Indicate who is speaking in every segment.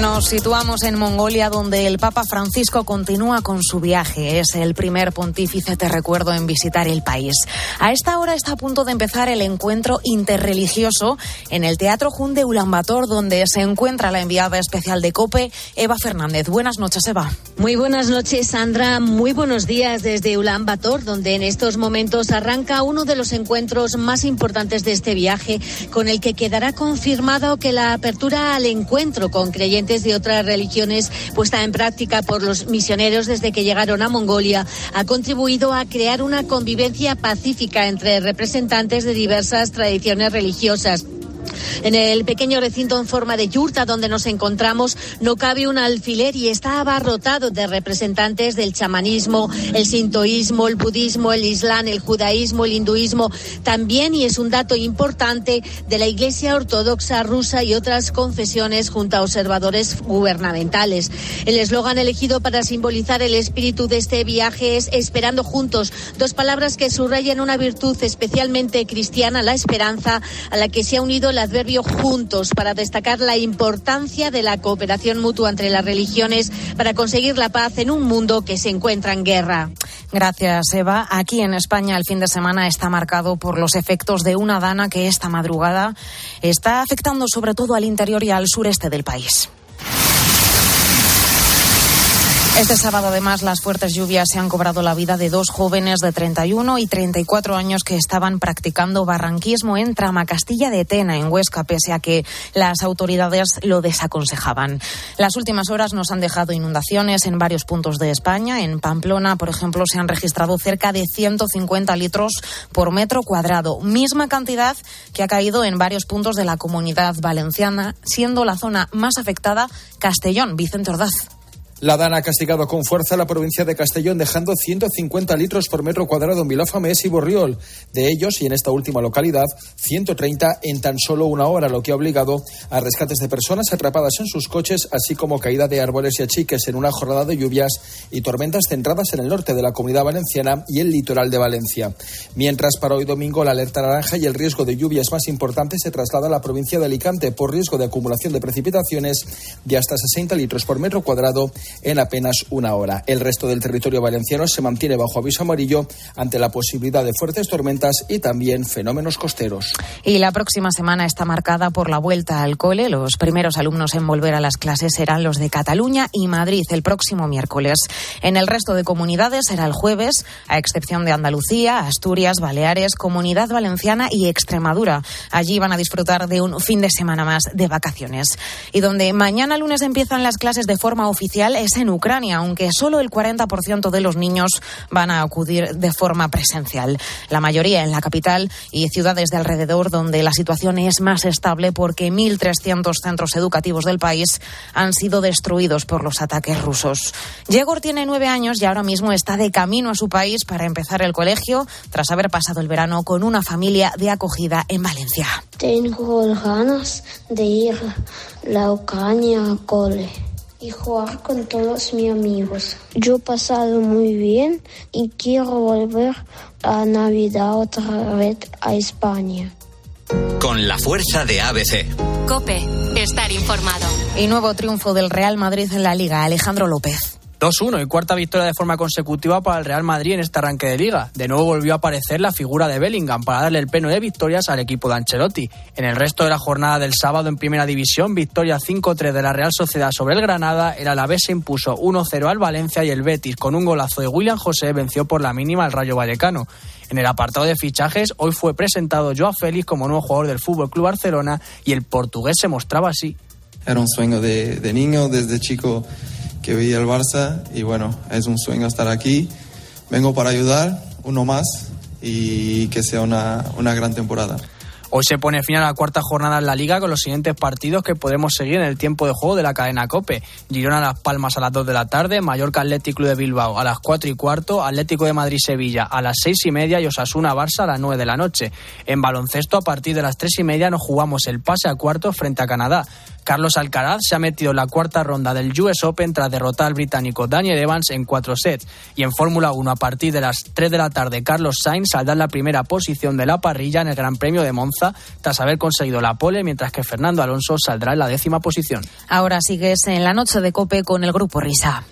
Speaker 1: Nos situamos en Mongolia, donde el Papa Francisco continúa con su viaje. Es el primer pontífice, te recuerdo, en visitar el país. A esta hora está a punto de empezar el encuentro interreligioso en el Teatro Jun de Ulaanbaatar, donde se encuentra la enviada especial de COPE, Eva Fernández. Buenas noches, Eva.
Speaker 2: Muy buenas noches, Sandra. Muy buenos días desde Ulaanbaatar, donde en estos momentos arranca uno de los encuentros más importantes de este viaje, con el que quedará confirmado que la apertura al encuentro con creyentes de otras religiones puesta en práctica por los misioneros desde que llegaron a Mongolia ha contribuido a crear una convivencia pacífica entre representantes de diversas tradiciones religiosas. En el pequeño recinto en forma de yurta donde nos encontramos no cabe un alfiler y está abarrotado de representantes del chamanismo, el sintoísmo, el budismo, el islam, el judaísmo, el hinduismo, también, y es un dato importante, de la Iglesia Ortodoxa rusa y otras confesiones junto a observadores gubernamentales. El eslogan elegido para simbolizar el espíritu de este viaje es Esperando juntos, dos palabras que subrayan una virtud especialmente cristiana, la esperanza, a la que se ha unido el adverbio juntos para destacar la importancia de la cooperación mutua entre las religiones para conseguir la paz en un mundo que se encuentra en guerra.
Speaker 1: Gracias, Eva. Aquí en España el fin de semana está marcado por los efectos de una dana que esta madrugada está afectando sobre todo al interior y al sureste del país. Este sábado, además, las fuertes lluvias se han cobrado la vida de dos jóvenes de 31 y 34 años que estaban practicando barranquismo en Tramacastilla de Tena, en Huesca, pese a que las autoridades lo desaconsejaban. Las últimas horas nos han dejado inundaciones en varios puntos de España. En Pamplona, por ejemplo, se han registrado cerca de 150 litros por metro cuadrado, misma cantidad que ha caído en varios puntos de la comunidad valenciana, siendo la zona más afectada Castellón. Vicente Ordaz.
Speaker 3: La DANA ha castigado con fuerza a la provincia de Castellón, dejando 150 litros por metro cuadrado en Vilafamés y Borriol. De ellos, y en esta última localidad, 130 en tan solo una hora, lo que ha obligado a rescates de personas atrapadas en sus coches, así como caída de árboles y achiques en una jornada de lluvias y tormentas centradas en el norte de la comunidad valenciana y el litoral de Valencia. Mientras, para hoy domingo, la alerta naranja y el riesgo de lluvias más importante se traslada a la provincia de Alicante por riesgo de acumulación de precipitaciones de hasta 60 litros por metro cuadrado en apenas una hora. El resto del territorio valenciano se mantiene bajo aviso amarillo ante la posibilidad de fuertes tormentas y también fenómenos costeros.
Speaker 1: Y la próxima semana está marcada por la vuelta al cole. Los primeros alumnos en volver a las clases serán los de Cataluña y Madrid el próximo miércoles. En el resto de comunidades será el jueves, a excepción de Andalucía, Asturias, Baleares, Comunidad Valenciana y Extremadura. Allí van a disfrutar de un fin de semana más de vacaciones. Y donde mañana lunes empiezan las clases de forma oficial es en Ucrania, aunque solo el 40% de los niños van a acudir de forma presencial. La mayoría en la capital y ciudades de alrededor donde la situación es más estable porque 1.300 centros educativos del país han sido destruidos por los ataques rusos. Yegor tiene nueve años y ahora mismo está de camino a su país para empezar el colegio tras haber pasado el verano con una familia de acogida en Valencia.
Speaker 4: Tengo ganas de ir a la Ucrania cole y jugar con todos mis amigos. Yo he pasado muy bien y quiero volver a Navidad otra vez a España.
Speaker 5: Con la fuerza de ABC.
Speaker 6: Cope, estar informado.
Speaker 1: Y nuevo triunfo del Real Madrid en la Liga, Alejandro López.
Speaker 7: 2-1 y cuarta victoria de forma consecutiva para el Real Madrid en este arranque de liga. De nuevo volvió a aparecer la figura de Bellingham para darle el pleno de victorias al equipo de Ancelotti. En el resto de la jornada del sábado en Primera División, victoria 5-3 de la Real Sociedad sobre el Granada, el Alavés se impuso 1-0 al Valencia y el Betis con un golazo de William José venció por la mínima al Rayo Vallecano. En el apartado de fichajes, hoy fue presentado Joao Félix como nuevo jugador del Fútbol Club Barcelona y el portugués se mostraba así.
Speaker 8: Era un sueño de, de niño, desde chico que veía el Barça y bueno, es un sueño estar aquí. Vengo para ayudar, uno más y que sea una, una gran temporada.
Speaker 7: Hoy se pone fin a la cuarta jornada en la liga con los siguientes partidos que podemos seguir en el tiempo de juego de la cadena Cope. Girona Las Palmas a las 2 de la tarde, Mallorca Atlético de Bilbao a las 4 y cuarto, Atlético de Madrid Sevilla a las 6 y media y Osasuna Barça a las 9 de la noche. En baloncesto a partir de las 3 y media nos jugamos el pase a cuartos frente a Canadá. Carlos Alcaraz se ha metido en la cuarta ronda del US Open tras derrotar al británico Daniel Evans en cuatro sets. Y en Fórmula 1, a partir de las 3 de la tarde, Carlos Sainz saldrá en la primera posición de la parrilla en el Gran Premio de Monza tras haber conseguido la pole, mientras que Fernando Alonso saldrá en la décima posición.
Speaker 1: Ahora sigues en la noche de Cope con el grupo Risa.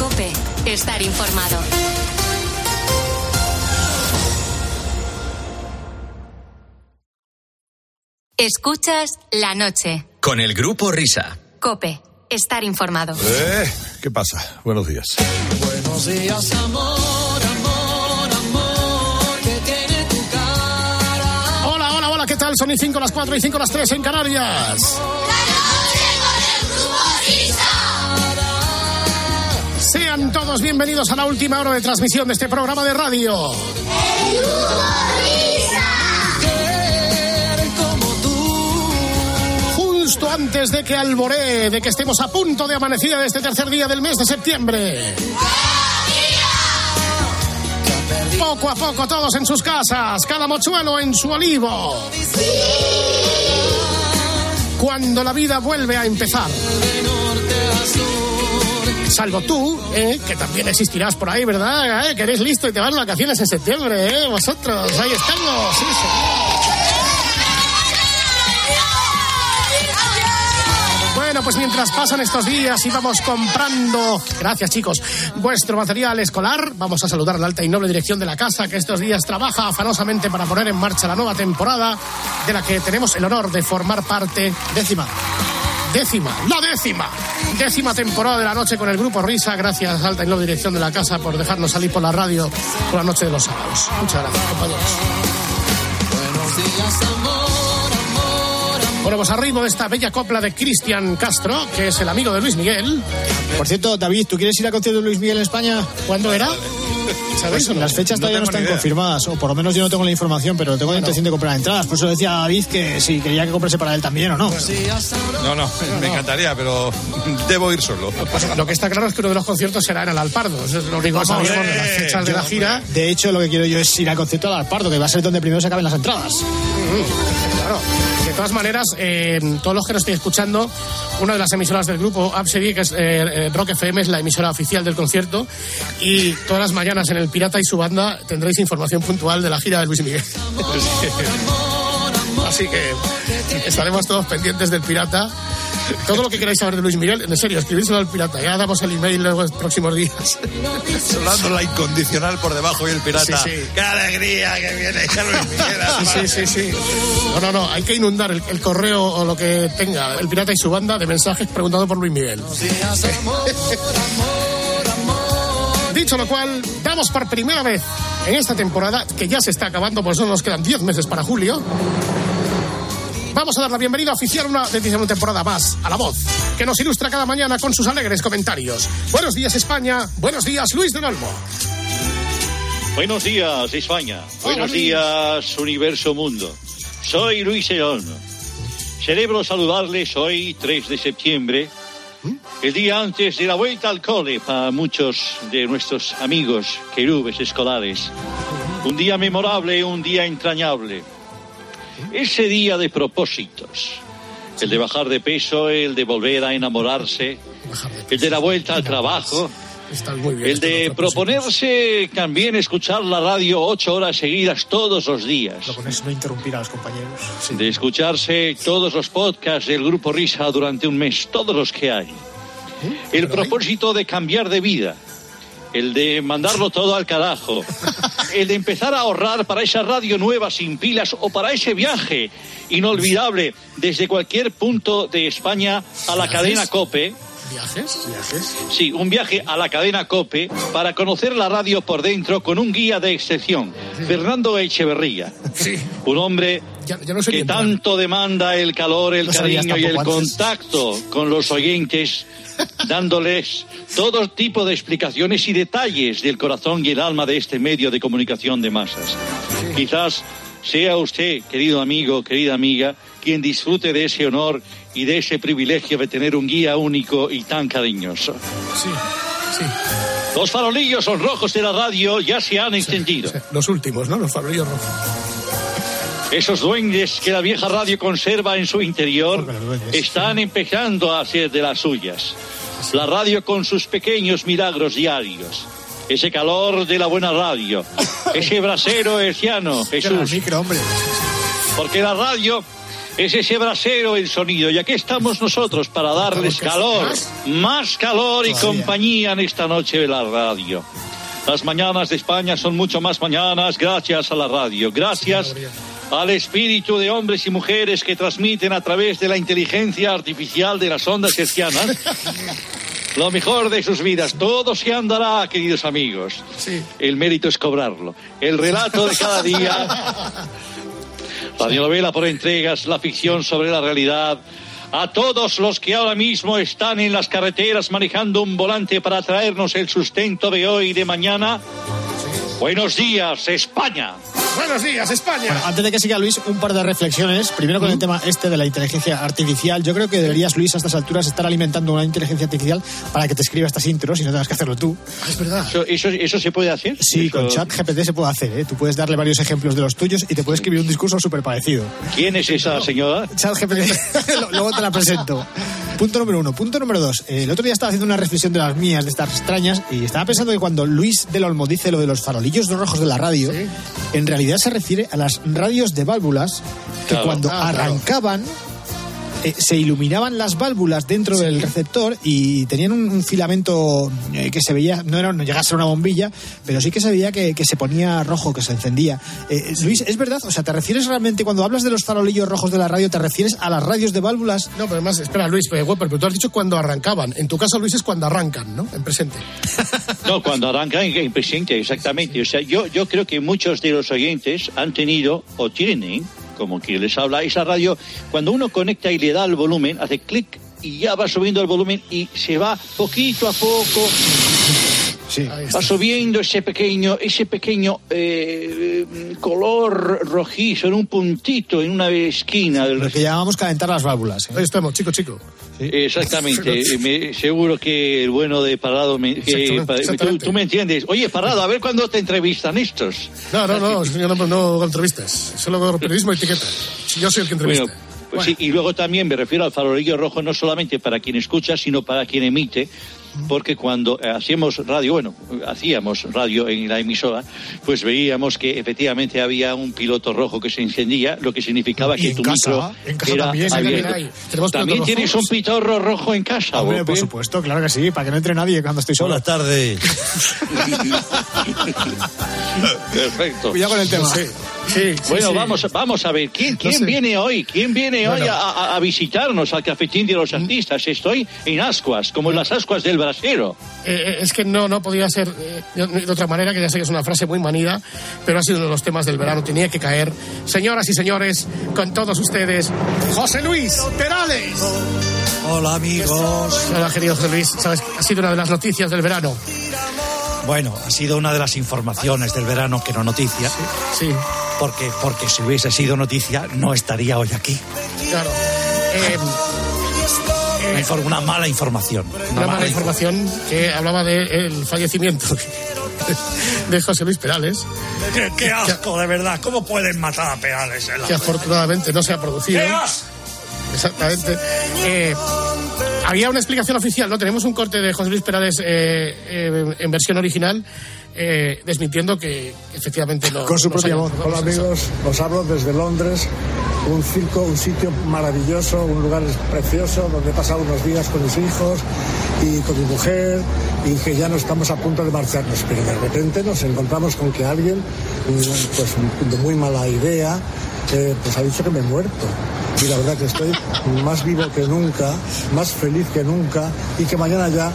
Speaker 6: Cope, estar informado. Escuchas la noche.
Speaker 5: Con el grupo Risa.
Speaker 6: Cope, estar informado.
Speaker 9: Eh, ¿Qué pasa? Buenos días.
Speaker 10: Buenos días, amor, amor, amor, que tiene tu cara.
Speaker 9: Hola, hola, hola, ¿qué tal? Son y 5 las 4 y 5 las 3 en Canarias. Sean todos bienvenidos a la última hora de transmisión de este programa de radio. Justo antes de que alboree, de que estemos a punto de amanecida de este tercer día del mes de septiembre. Poco a poco todos en sus casas, cada mochuelo en su olivo. Cuando la vida vuelve a empezar. Salvo tú, ¿eh? que también existirás por ahí, ¿verdad? ¿Eh? Que eres listo y te vas de vacaciones en septiembre, ¿eh? Vosotros, ahí estamos, sí, señor. Pues mientras pasan estos días y vamos comprando, gracias chicos, vuestro material escolar, vamos a saludar a la alta y noble dirección de la casa que estos días trabaja afanosamente para poner en marcha la nueva temporada de la que tenemos el honor de formar parte décima. Décima, la décima, décima temporada de la noche con el grupo Risa. Gracias, alta y noble dirección de la casa, por dejarnos salir por la radio por la noche de los sábados. Muchas gracias, compañeros.
Speaker 10: Buenos días.
Speaker 9: Bueno, pues arriba de esta bella copla de Cristian Castro, que es el amigo de Luis Miguel.
Speaker 11: Por cierto, David, ¿tú quieres ir al concierto de Luis Miguel en España?
Speaker 9: ¿Cuándo era? ¿Sabéis?
Speaker 11: Pues las fechas todavía no, están confirmadas, o por lo menos yo no tengo la información, pero tengo la intención de comprar entradas. Por eso decía David que si quería que comprase para él también o no.
Speaker 9: No,
Speaker 12: no, me encantaría, pero debo ir solo.
Speaker 9: Pues lo que está claro es que uno de los conciertos será en el Alpardo. Eso es lo único que sabemos de las fechas de la gira.
Speaker 11: De hecho, lo que quiero yo es ir al concierto del Alpardo, que va a ser donde primero se acaben las entradas.
Speaker 9: Claro. De todas maneras, eh, todos los que nos estoy escuchando, una de las emisoras del grupo Absedi, que es eh, eh, Rock FM, es la emisora oficial del concierto. Y todas las mañanas en El Pirata y su banda tendréis información puntual de la gira de Luis Miguel. Así que estaremos todos pendientes del Pirata. Todo lo que queráis saber de Luis Miguel, en serio, escribírselo al Pirata. Ya damos el email en los próximos días.
Speaker 12: Sonando la incondicional por debajo y el Pirata.
Speaker 9: Sí, sí.
Speaker 12: ¡Qué alegría que viene Luis Miguel!
Speaker 9: Sí, sí, sí, sí. No, no, no. Hay que inundar el, el correo o lo que tenga el Pirata y su banda de mensajes preguntando por Luis Miguel. Dicho lo cual, damos por primera vez en esta temporada, que ya se está acabando, por eso nos quedan 10 meses para julio. Vamos a dar la bienvenida oficial a una decisión temporada más, a la voz, que nos ilustra cada mañana con sus alegres comentarios. Buenos días, España. Buenos días, Luis del Olmo.
Speaker 13: Buenos días, España. Buenos días, Universo Mundo. Soy Luis del Olmo. Celebro saludarles hoy, 3 de septiembre, el día antes de la vuelta al cole para muchos de nuestros amigos querubes escolares. Un día memorable, un día entrañable. Ese día de propósitos. El de bajar de peso, el de volver a enamorarse, el de la vuelta al trabajo,
Speaker 9: Están muy bien.
Speaker 13: el de proponerse también escuchar la radio ocho horas seguidas todos los días.
Speaker 11: Eso no interrumpir a los compañeros.
Speaker 13: De escucharse todos los podcasts del Grupo Risa durante un mes, todos los que hay. El propósito de cambiar de vida. El de mandarlo todo al carajo. El de empezar a ahorrar para esa radio nueva sin pilas o para ese viaje inolvidable desde cualquier punto de España a la cadena COPE.
Speaker 9: ¿Viajes? ¿Viajes?
Speaker 13: Sí, un viaje a la cadena COPE para conocer la radio por dentro con un guía de excepción, Fernando Echeverría.
Speaker 9: Sí.
Speaker 13: Un hombre
Speaker 9: Ya, ya no sé
Speaker 13: que
Speaker 9: bien.
Speaker 13: tanto demanda el calor, el
Speaker 11: No
Speaker 13: cariño y el
Speaker 11: antes.
Speaker 13: contacto con los oyentes, dándoles todo tipo de explicaciones y detalles del corazón y el alma de este medio de comunicación de masas. Quizás sea usted, querido amigo, querida amiga, quien disfrute de ese honor y de ese privilegio de tener un guía único y tan cariñoso.
Speaker 9: Sí, sí.
Speaker 13: Los farolillos son rojos de la radio ya se han encendido.
Speaker 9: Los últimos, ¿no? Los farolillos rojos.
Speaker 13: Esos duendes que la vieja radio conserva en su interior están empezando a hacer de las suyas. La radio con sus pequeños milagros diarios. Ese calor de la buena radio. Ese brasero herciano, Jesús. Porque la radio es ese brasero el sonido. Y aquí estamos nosotros para darles calor, más calor y compañía en esta noche de la radio. Las mañanas de España son mucho más mañanas gracias a la radio. Gracias al espíritu de hombres y mujeres que transmiten a través de la inteligencia artificial de las ondas hercianas lo mejor de sus vidas. Todo se andará, queridos amigos. El mérito es cobrarlo. El relato de cada día. Radionovela por entregas, la ficción sobre la realidad. A todos los que ahora mismo están en las carreteras manejando un volante para traernos el sustento de hoy y de mañana. Buenos días, España.
Speaker 9: Buenos días, España.
Speaker 11: Bueno, antes de que siga Luis, un par de reflexiones. Primero con el tema este de la inteligencia artificial. Yo creo que deberías, Luis, a estas alturas estar alimentando una inteligencia artificial para que te escriba estas intros y no tengas que hacerlo tú.
Speaker 9: es verdad.
Speaker 13: ¿Eso, eso, eso se puede hacer?
Speaker 11: Sí,
Speaker 13: Eso-
Speaker 11: con chat GPT se puede hacer. ¿eh? Tú puedes darle varios ejemplos de los tuyos y te puede escribir un discurso súper parecido.
Speaker 13: ¿Quién es esa señora?
Speaker 11: Chat GPT, luego te la presento. Punto número uno. Punto número dos. Eh, el otro día estaba haciendo una reflexión de las mías, de estas extrañas, y estaba pensando que cuando Luis del Olmo dice lo de los farolillos rojos de la radio, en realidad se refiere a las radios de válvulas que
Speaker 13: Claro.
Speaker 11: cuando
Speaker 13: Ah, claro.
Speaker 11: Eh, se iluminaban las válvulas dentro del receptor y tenían un, un filamento eh, que se veía, no, era, no llegaba a ser una bombilla, pero sí que se veía que, que se ponía rojo, que se encendía. Eh, Luis, ¿es verdad? O sea, ¿te refieres realmente, cuando hablas de los farolillos rojos de la radio, te refieres a las radios de válvulas?
Speaker 9: No, pero además, espera, Luis, eh, Wepper, pero tú has dicho cuando arrancaban. En tu caso, Luis, es cuando arrancan, ¿no? En presente.
Speaker 13: No, cuando arrancan en presente, exactamente. O sea, yo, yo creo que muchos de los oyentes han tenido o tienen, como quien les habla, esa radio, cuando uno conecta y le da el volumen, hace clic y ya va subiendo el volumen y se va poquito a poco. Va subiendo ese pequeño, ese pequeño eh, eh, color rojizo en un puntito, en una esquina del
Speaker 11: Lo que llamamos calentar las válvulas. ¿eh?
Speaker 9: Ahí estamos, chico, chico.
Speaker 13: Exactamente, Eh, me- seguro que el bueno de Parrado, me- que-
Speaker 9: Exactamente,
Speaker 13: tú,
Speaker 9: exactamente.
Speaker 13: tú me entiendes. Oye, Parrado, a ver cuándo te entrevistan estos.
Speaker 9: No, no, no, yo no, no hago entrevistas. Solo hago periodismo y etiqueta. Yo soy el que entrevista.
Speaker 13: Bueno, pues sí, y luego también me refiero al farolillo rojo no solamente para quien escucha, sino para quien emite, porque cuando eh, hacíamos radio, bueno, hacíamos radio en la emisora, pues veíamos que efectivamente había un piloto rojo que se encendía, lo que significaba que
Speaker 11: en
Speaker 13: tu
Speaker 11: casa,
Speaker 13: micro
Speaker 11: en casa
Speaker 13: era
Speaker 11: también,
Speaker 13: abierto.
Speaker 11: también hay.
Speaker 13: También tienes un pitorro rojo en casa,
Speaker 11: Hombre,
Speaker 13: Bope?
Speaker 11: por supuesto, claro que sí, para que no entre nadie cuando estoy solo.
Speaker 12: Buenas tardes.
Speaker 13: Perfecto.
Speaker 11: Cuidado con el tema.
Speaker 9: Sí, sí,
Speaker 13: Bueno,
Speaker 9: sí.
Speaker 13: vamos, vamos a ver, ¿quién, quién
Speaker 9: sé.
Speaker 13: viene hoy? ¿Quién viene hoy
Speaker 9: Bueno.
Speaker 13: a, a- a visitarnos al cafetín de los artistas? Estoy en ascuas, como en las ascuas del brasero.
Speaker 9: Eh, eh, es que no, no podía ser eh, de otra manera, que ya sé que es una frase muy manida, pero ha sido uno de los temas del verano, tenía que caer. Señoras y señores, con todos ustedes, José Luis Perales.
Speaker 14: Hola amigos.
Speaker 9: Hola, querido José Luis, sabes, ha sido una de las noticias del verano.
Speaker 14: Bueno, ha sido una de las informaciones del verano que no noticia.
Speaker 9: Sí,
Speaker 14: Porque, porque si hubiese sido noticia, no estaría hoy aquí.
Speaker 9: claro. Eh,
Speaker 14: Una, una mala información.
Speaker 9: una mala información que hablaba del fallecimiento de José Luis Perales,
Speaker 14: Qué, qué asco, de verdad. ¿Cómo pueden matar a Perales? en la-
Speaker 9: que afortunadamente no se ha producido.
Speaker 14: ¡Qué asco!
Speaker 9: Exactamente. Eh, había una explicación oficial, ¿no? Tenemos un corte de José Luis Perales eh, eh, en versión original eh, desmintiendo que efectivamente no.
Speaker 11: Con su propia voz.
Speaker 15: Hola amigos, os hablo desde Londres, un circo, un sitio maravilloso, un lugar precioso donde he pasado unos días con mis hijos y con mi mujer y que ya no estamos a punto de marcharnos, pero de repente nos encontramos con que alguien, pues de muy mala idea, eh, pues ha dicho que me he muerto. Y la verdad que estoy más vivo que nunca, más feliz que nunca y que mañana ya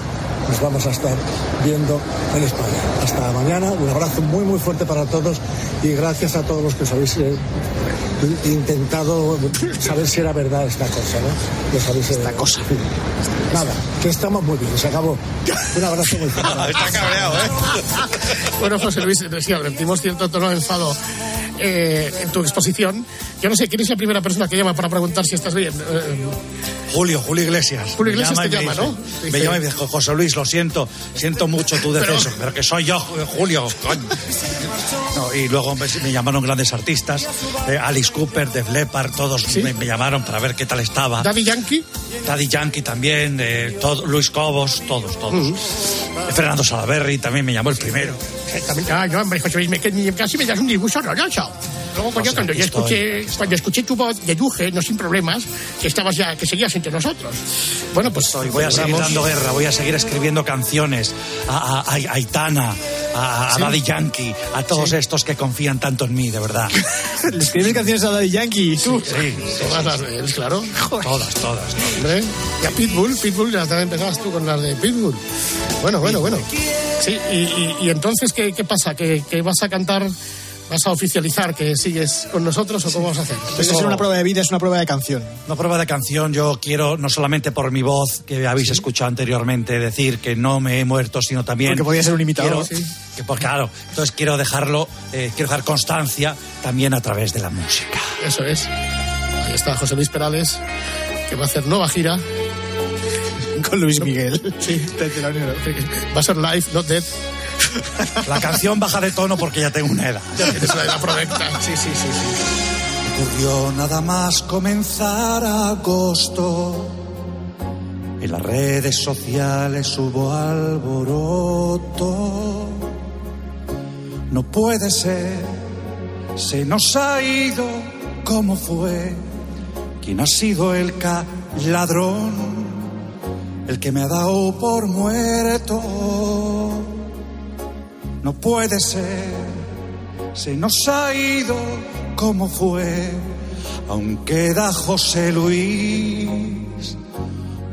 Speaker 15: nos vamos a estar viendo en España. Hasta mañana, un abrazo muy muy fuerte para todos y gracias a todos los que os habéis eh, intentado saber si era verdad esta cosa, ¿no? Los habéis, esta cosa. Nada, que estamos muy bien, se acabó. Un abrazo muy fuerte.
Speaker 12: Está cabreado, ¿eh?
Speaker 9: Bueno, José Luis, sí, advertimos cierto tono de enfado eh, en tu exposición. Yo no sé, ¿quién es la primera persona que llama para preguntar si estás bien? Eh,
Speaker 14: Julio, Julio Iglesias.
Speaker 9: Julio Iglesias te llama,
Speaker 14: dice-
Speaker 9: ¿no?
Speaker 14: Me llama y me dice, José Luis, lo siento, siento mucho tu deceso, pero, que soy yo, Julio. No, y luego me, me llamaron grandes artistas, eh, Alice Cooper, Def Leppard, todos me, me llamaron para ver qué tal estaba.
Speaker 9: Daddy Yankee.
Speaker 14: Daddy Yankee también, eh, todo- Luis Cobos, todos, todos. Eh, Fernando Salaberry también me llamó el primero.
Speaker 9: Eh, también- ah, no, hombre, José Luis, me, que casi me das un disgusto horroroso. Luego, coño, cuando yo
Speaker 14: estoy,
Speaker 9: escuché, cuando escuché tu voz, deduje, no sin problemas, que estabas ya, que seguías entre nosotros. Bueno, pues
Speaker 14: Y voy a seguir dando guerra, voy a seguir escribiendo canciones a, a- a- a a,
Speaker 11: Sí.
Speaker 14: Daddy Yankee, a todos estos que confían tanto en mí, de verdad.
Speaker 11: ¿Le escribes canciones a Daddy Yankee? ¿Tú?
Speaker 14: Sí,
Speaker 9: Todas las de él, claro.
Speaker 14: todas, todas.
Speaker 9: Hombre, y a Pitbull, Pitbull, ya empezabas tú con las de Pitbull. Bueno, bueno, bueno. Sí, y, y- y entonces, ¿qué, qué pasa? ¿Que, que vas a cantar, vas a oficializar que sigues con nosotros o cómo vas a hacer?
Speaker 11: Vez de ser una prueba de vida, es una prueba de canción.
Speaker 14: Una prueba de canción, yo quiero, no solamente por mi voz que habéis escuchado anteriormente, decir que no me he muerto, sino también...
Speaker 11: Porque podía ser un imitador.
Speaker 14: quiero- que, pues claro, entonces quiero dejarlo, eh, quiero dejar constancia también a través de la música.
Speaker 9: Eso es. Ahí está José Luis Perales, que va a hacer nueva gira.
Speaker 11: Con Luis Miguel.
Speaker 9: Sí, va a ser live, not dead.
Speaker 14: La canción baja de tono porque ya tengo una edad.
Speaker 9: Ya tienes la edad provecta. Sí, sí, sí, sí.
Speaker 14: Ocurrió nada más comenzar agosto. En las redes sociales hubo alboroto. No puede ser, se nos ha ido como fue. ¿Quién ha sido el ca ladrón? El que me ha dado por muerto. No puede ser, se nos ha ido como fue. Aún queda José Luis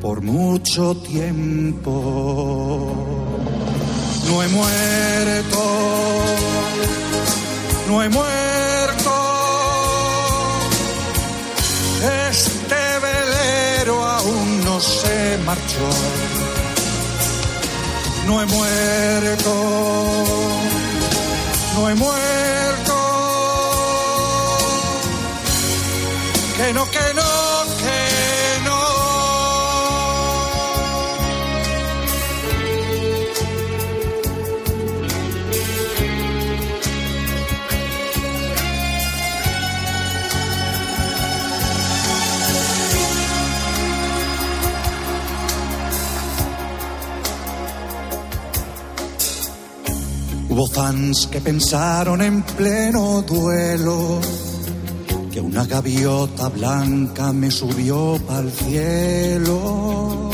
Speaker 14: por mucho tiempo. No he muerto, no he muerto. Este velero aún no se marchó. No he muerto, no he muerto. Que no, que no, Hubo fans que pensaron en pleno duelo que una gaviota blanca me subió al cielo.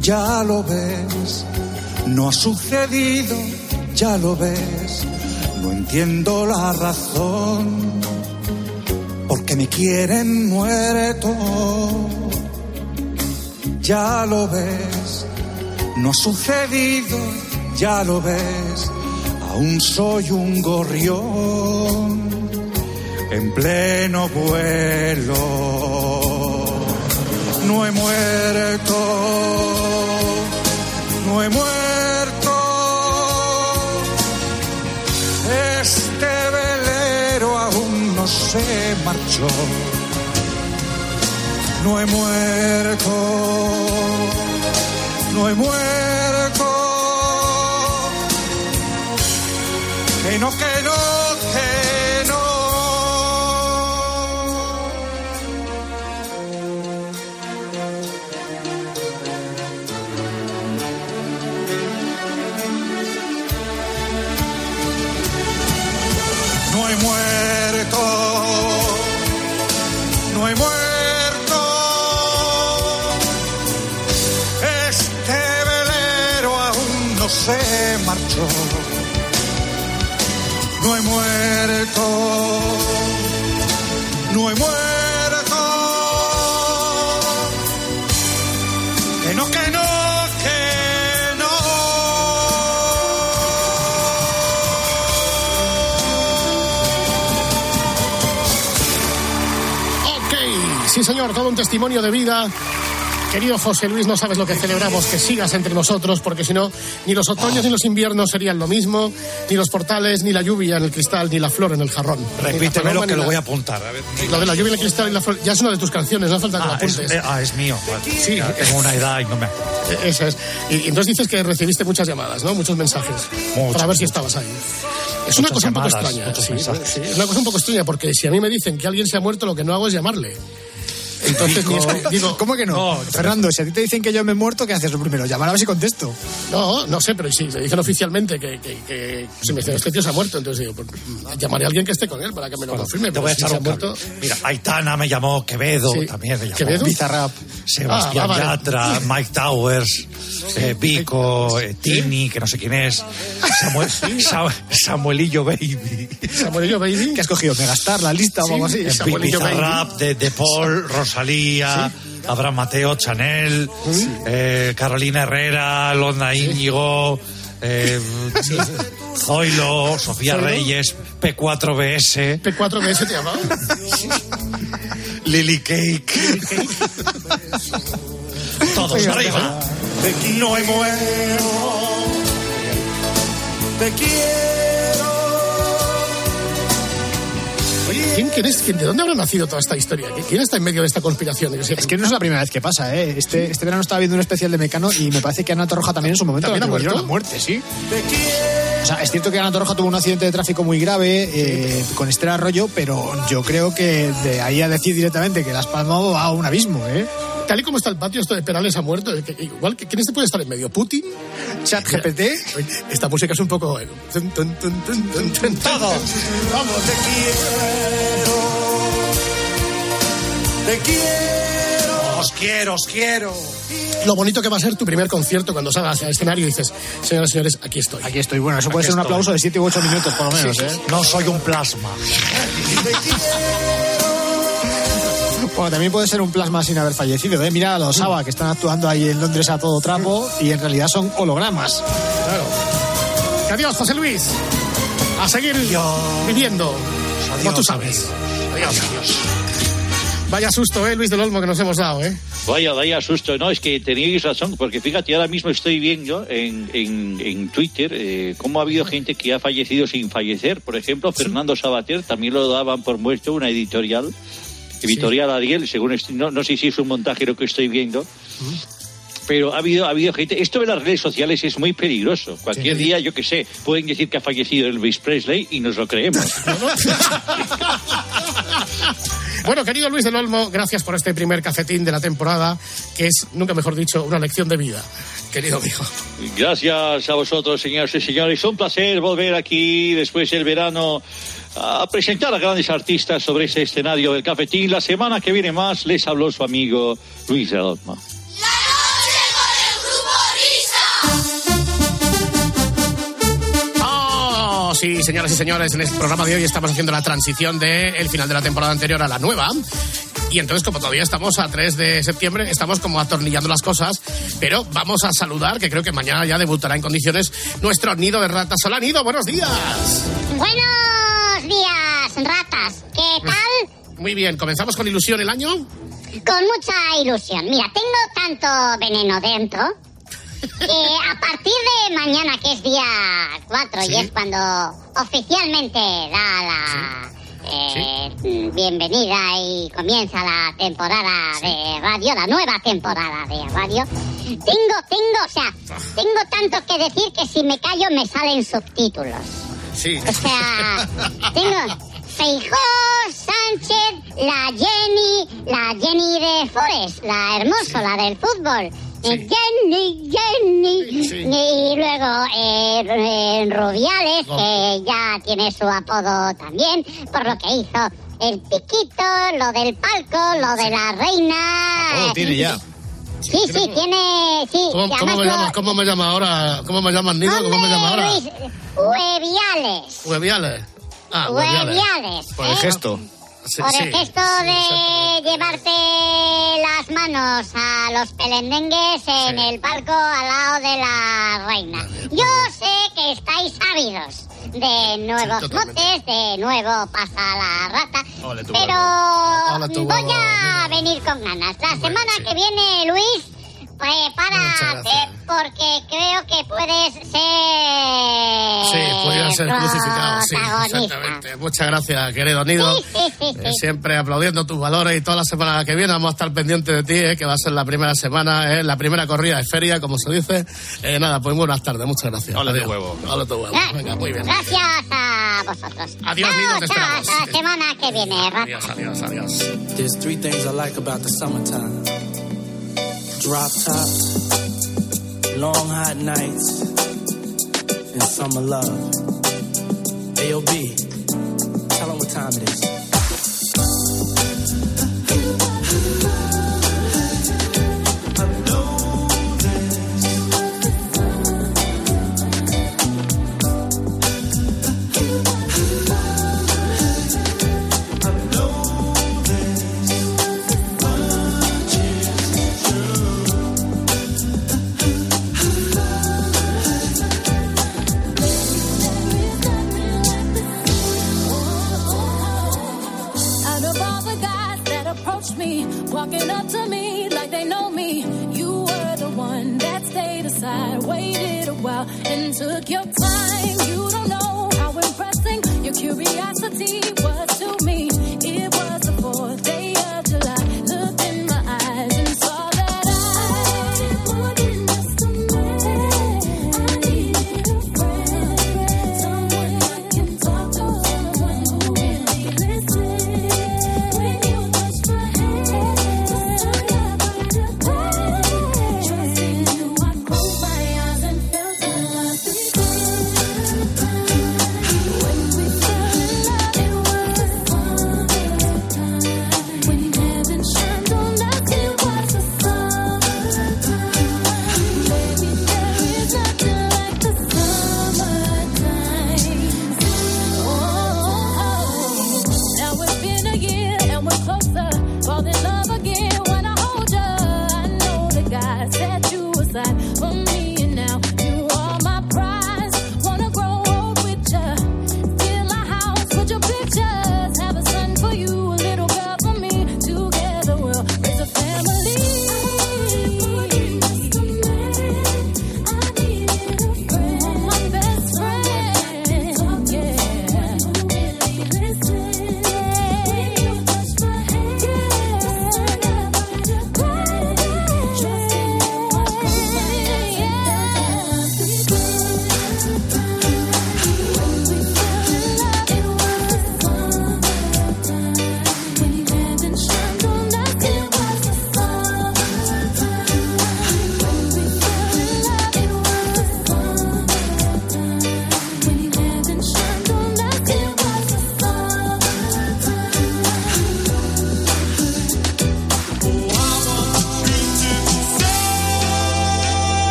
Speaker 14: Ya lo ves, no ha sucedido, ya lo ves, no entiendo la razón, porque me quieren muerto. Ya lo ves, no ha sucedido, ya lo ves, aún soy un gorrión en pleno vuelo. No he muerto, no he muerto. Este velero aún no se marchó. No he muerto, no he muerto. No, que no, que no. No he muerto, no he muerto. Este velero aún no se marchó. No he muerto, no he muerto. Que no, que no, que no.
Speaker 9: Ok, sí señor, todo un testimonio de vida Querido José Luis, no sabes lo que celebramos, que sigas entre nosotros, porque si no, ni los otoños ni los inviernos serían lo mismo, ni los portales, ni la lluvia en el cristal, ni la flor en el jarrón.
Speaker 12: Repítemelo
Speaker 9: Ni la
Speaker 12: que lo
Speaker 9: paloma,
Speaker 12: voy a apuntar. A ver.
Speaker 9: la- Lo de la lluvia en el cristal y la flor, ya es una de tus canciones, no hace falta que
Speaker 12: Ah,
Speaker 9: lo
Speaker 12: es,
Speaker 9: apuntes.
Speaker 12: eh, ah, es mío. Vale.
Speaker 9: Sí.
Speaker 12: Ya tengo una edad y no me.
Speaker 9: Eh, Eso es. Y, y entonces dices que recibiste muchas llamadas, ¿no? Muchos mensajes. Para ver si estabas ahí. Es una cosa un poco
Speaker 12: llamadas,
Speaker 9: extraña. sí, sí, es una cosa un poco extraña porque si a mí me dicen que alguien se ha muerto, lo que no hago es llamarle. Entonces es- digo,
Speaker 11: ¿Cómo que no? Fernando, si a ti te dicen que yo me he muerto, ¿qué haces lo primero? Llamar a ver si contesto.
Speaker 9: no, no sé, pero si le dicen oficialmente que, que, que si me dicen este tío se ha muerto, entonces digo, pues, mm, llamaré a alguien que esté con él para que me lo confirme.
Speaker 12: Te voy a
Speaker 9: si
Speaker 12: echar un
Speaker 9: muerto,
Speaker 12: Mira, Aitana me llamó, Quevedo
Speaker 9: Sí.
Speaker 12: también me llamó.
Speaker 9: ¿Quevedo?
Speaker 11: Bizarrap.
Speaker 12: Sebastián
Speaker 9: Ah, vale.
Speaker 12: Yatra, Mike Towers, eh, Vico, eh, Tini, que no sé quién es, Samuel, Sa- Samuelillo Baby,
Speaker 9: Samuelillo Baby.
Speaker 11: ¿Qué has cogido? ¿Megastar, la lista o algo así?
Speaker 9: Sí, Samuelillo Baby.
Speaker 12: Bizarrap de, de Paul, Rosalía, Abraham Mateo, Chanel, eh, Carolina Herrera, Londa Íñigo, eh, Zoilo, Sofía. Reyes, P4BS,
Speaker 9: P4BS te llamaba.
Speaker 12: Lily Cake. Todos arriba.
Speaker 14: No me muero. Te quiero.
Speaker 9: ¿Quién, quién es? quién- ¿De dónde habrá nacido toda esta historia? ¿Quién está en medio de esta conspiración?
Speaker 11: Es que no es la primera vez que pasa, ¿eh? Este, este verano estaba viendo un especial de Mecano y me parece que Ana Torroja también en su momento
Speaker 9: ¿También ha
Speaker 11: la muerte, sí. O sea, es cierto que Ana Torroja tuvo un accidente de tráfico muy grave eh, con Estela Arroyo, pero yo creo que de ahí a decir directamente que Las Palmas va a un abismo, ¿eh?
Speaker 9: Tal y como está el patio, esto de Perales ha muerto. igual, que ¿quién se puede estar en medio? ¿Putin?
Speaker 11: Chat GPT.
Speaker 9: Esta música es un poco... eh, tun, tun, tun, tun, tun, tun.
Speaker 14: Todos. Vamos, te quiero. Te quiero.
Speaker 12: Os quiero, os quiero.
Speaker 9: Lo bonito que va a ser tu primer concierto cuando salgas al escenario y dices, señoras y señores, aquí estoy.
Speaker 11: Aquí estoy. Bueno, eso puede
Speaker 12: Aquí
Speaker 11: ser un
Speaker 12: estoy.
Speaker 11: aplauso de 7 u 8 minutos, por lo menos, ¿eh?
Speaker 12: No soy un plasma.
Speaker 11: Bueno, también puede ser un plasma sin haber fallecido, ¿eh? Mira a los ABBA que están actuando ahí en Londres a todo trapo y en realidad son hologramas.
Speaker 9: Claro. Adiós, José Luis. A seguir viviendo. como tú sabes. Adiós. Vaya susto, ¿eh, Luis del Olmo, que nos hemos dado, ¿eh?
Speaker 13: Vaya, vaya susto. No, es que teníais razón, porque fíjate, ahora mismo estoy viendo en, en, en Twitter eh, cómo ha habido gente que ha fallecido sin fallecer. Por ejemplo, Fernando Sabater también lo daban por muerto, una editorial. Editorial Ariel, según no, no sé si es un montaje lo que estoy viendo. Pero ha habido, ha habido gente. Esto de las redes sociales es muy peligroso. Cualquier día, yo que sé, pueden decir que ha fallecido Elvis Presley y nos lo creemos.
Speaker 9: Bueno, querido Luis del Olmo, gracias por este primer cafetín de la temporada, que es, nunca mejor dicho, una lección de vida, querido amigo.
Speaker 13: Gracias a vosotros, señoras y señores. Un placer volver aquí después del verano a presentar a grandes artistas sobre ese escenario del cafetín. La semana que viene más les habló su amigo Luis del Olmo.
Speaker 9: Sí, señoras y señores, en el programa de hoy estamos haciendo la transición del final de la temporada anterior a la nueva. Y entonces, como todavía estamos a 3 de septiembre, estamos como atornillando las cosas, pero vamos a saludar, que creo que mañana ya debutará en condiciones, nuestro nido de ratas. Hola, nido, buenos días.
Speaker 16: Buenos días, ratas. ¿Qué tal?
Speaker 9: Muy bien, comenzamos con ilusión el año.
Speaker 16: Con mucha ilusión. Mira, tengo tanto veneno dentro que a partir de mañana, que es día 4,
Speaker 17: Sí.
Speaker 16: y es cuando oficialmente da la eh, bienvenida y comienza la temporada de radio, la nueva temporada de radio, tengo, tengo, o sea, tengo tanto que decir que si me callo me salen subtítulos.
Speaker 9: Sí.
Speaker 16: O sea, tengo Feijó, Sánchez, la Jenny, la Jenny de Forest, la hermosa, la del fútbol. Eh, Jenny, Jenny. Y luego eh, eh, Rubiales, que ya tiene su apodo también, por lo que hizo el piquito, lo del palco, lo de la reina.
Speaker 9: Oh, tiene ya.
Speaker 16: Sí, sí, tiene. Sí,
Speaker 9: ¿Cómo,
Speaker 16: y
Speaker 9: me
Speaker 16: lo-
Speaker 9: llamas? ¿Cómo me llama ahora? ¿Cómo me llamas, nido? ¿Cómo me llama ahora?
Speaker 16: Hueviales.
Speaker 9: Hueviales. Ah, hueviales. Por el
Speaker 16: ¿eh?
Speaker 9: gesto. Sí,
Speaker 16: Por
Speaker 9: sí.
Speaker 16: el gesto de llevarte las manos a los pelendengues en el palco al lado de la reina. Yo sé que estáis ávidos de nuevos motes, de nuevo pasa la rata.
Speaker 9: Ole
Speaker 16: Pero.
Speaker 9: Ole
Speaker 16: voy
Speaker 9: huevo,
Speaker 16: a venir con ganas. La semana que viene, Luis, prepárate porque creo que puedes ser
Speaker 9: ser crucificado, sí,
Speaker 16: protagonista.
Speaker 9: exactamente. Muchas gracias, querido Nido. Eh, siempre aplaudiendo tus valores y toda la semana que viene vamos a estar pendientes de ti, eh, que va a ser la primera semana, eh, la primera corrida de feria, como se dice. Eh, nada, pues buenas tardes, muchas gracias.
Speaker 13: Hola, tu
Speaker 9: Adiós.
Speaker 13: huevo.
Speaker 9: Hola tu huevo. Venga, muy bien.
Speaker 16: Gracias a vosotros.
Speaker 9: Adiós,
Speaker 16: Chao,
Speaker 9: Nido, te
Speaker 16: chao,
Speaker 9: esperamos.
Speaker 16: hasta la semana que viene.
Speaker 9: Adiós, adiós, adiós.
Speaker 10: There's three things I like about the summertime drop top, long hot nights, and summer love. AOB, tell them what time it is.
Speaker 17: Took your time.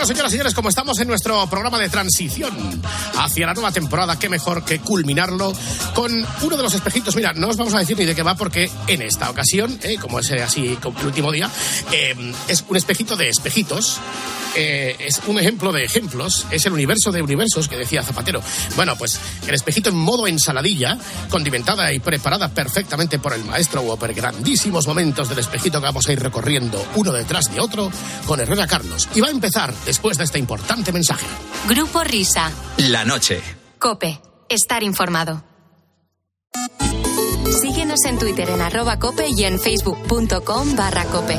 Speaker 9: Bueno, señoras y señores, como estamos en nuestro programa de transición hacia la nueva temporada, qué mejor que culminarlo con uno de los espejitos. Mira, no os vamos a decir ni de qué va porque en esta ocasión, eh, como es eh, así el último día, eh, es un espejito de espejitos. Eh, es un ejemplo de ejemplos, es el universo de universos que decía Zapatero. Bueno, pues el espejito en modo ensaladilla, condimentada y preparada perfectamente por el maestro Whopper. Grandísimos momentos del espejito que vamos a ir recorriendo uno detrás de otro con Herrera Carlos. Y va a empezar después de este importante mensaje.
Speaker 6: Grupo Risa.
Speaker 5: La noche.
Speaker 6: Cope. Estar informado. Síguenos en Twitter en arroba cope y en facebook.com barra cope.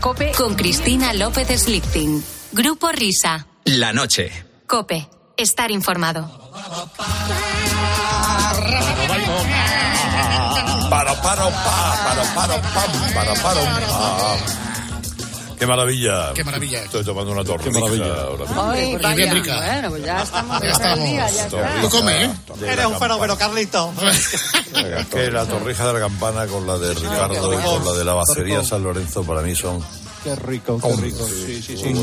Speaker 18: Cope
Speaker 6: con Cristina López Slichting. Grupo Risa.
Speaker 5: La noche.
Speaker 6: Cope. Estar informado.
Speaker 19: Para, para, pa, para, para, pam, para, para, pa. Qué maravilla.
Speaker 9: Qué maravilla.
Speaker 19: Estoy tomando una torre. Qué
Speaker 17: maravilla.
Speaker 9: Ay,
Speaker 17: Ay, vaya.
Speaker 9: bien rica.
Speaker 17: Bueno, pues ya estamos.
Speaker 9: Ya estamos.
Speaker 17: día, ya está.
Speaker 9: Tú come, ¿eh?
Speaker 14: Eres un fenómeno, Carlito.
Speaker 19: Que la torrija de la campana con la de Ricardo y con la de la bacería San Lorenzo para mí son
Speaker 14: Qué rico, qué rico. Sí, sí, sí.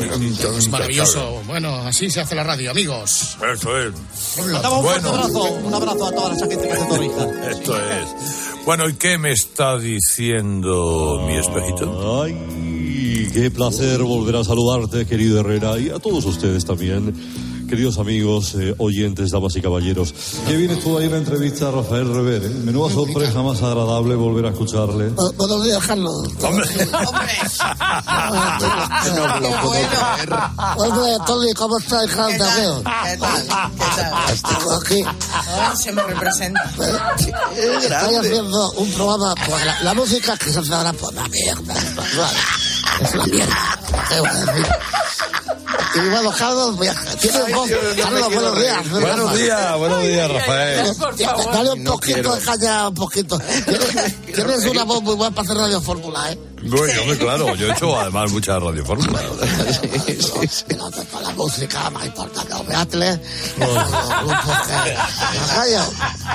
Speaker 9: Es maravilloso. Bueno, así se hace la radio, amigos.
Speaker 19: Eso es.
Speaker 14: Mandamos un fuerte
Speaker 19: Bueno.
Speaker 14: abrazo, un abrazo a toda esa gente que hace torrija.
Speaker 19: Esto es. Bueno, ¿y qué me está diciendo mi espejito?
Speaker 20: Ay, qué placer volver a saludarte, querido Herrera, y a todos ustedes también. Queridos amigos, eh, oyentes, damas y caballeros. Qué bien estuvo ahí la entrevista a Rafael Rever. ¿eh? Menuda sorpresa más agradable volver a escucharle.
Speaker 21: Buenos días, Carlos. Hombre, Tony, ¿cómo está el Carlos?
Speaker 22: ¿Qué tal? ¿Qué tal?
Speaker 21: Aquí.
Speaker 22: Ahora se me representa.
Speaker 21: Estoy haciendo un programa. Pues la, la música que se hace ahora, pues la mierda. Es una mierda. ¿Qué voy a decir? Y bueno, Carlos, tienes voz. Carlos, buenos días.
Speaker 19: Buenos días, buenos días, Rafael.
Speaker 21: Dale un
Speaker 19: No
Speaker 21: poquito
Speaker 19: quiero.
Speaker 21: de caña, un poquito. Tienes, tienes una voz muy buena para hacer Radio Fórmula, ¿eh?
Speaker 19: Bueno, hombre, claro, yo he hecho además mucha radio fórmula.
Speaker 21: Pero para la música más importante, los grupos que... ¿Me callo?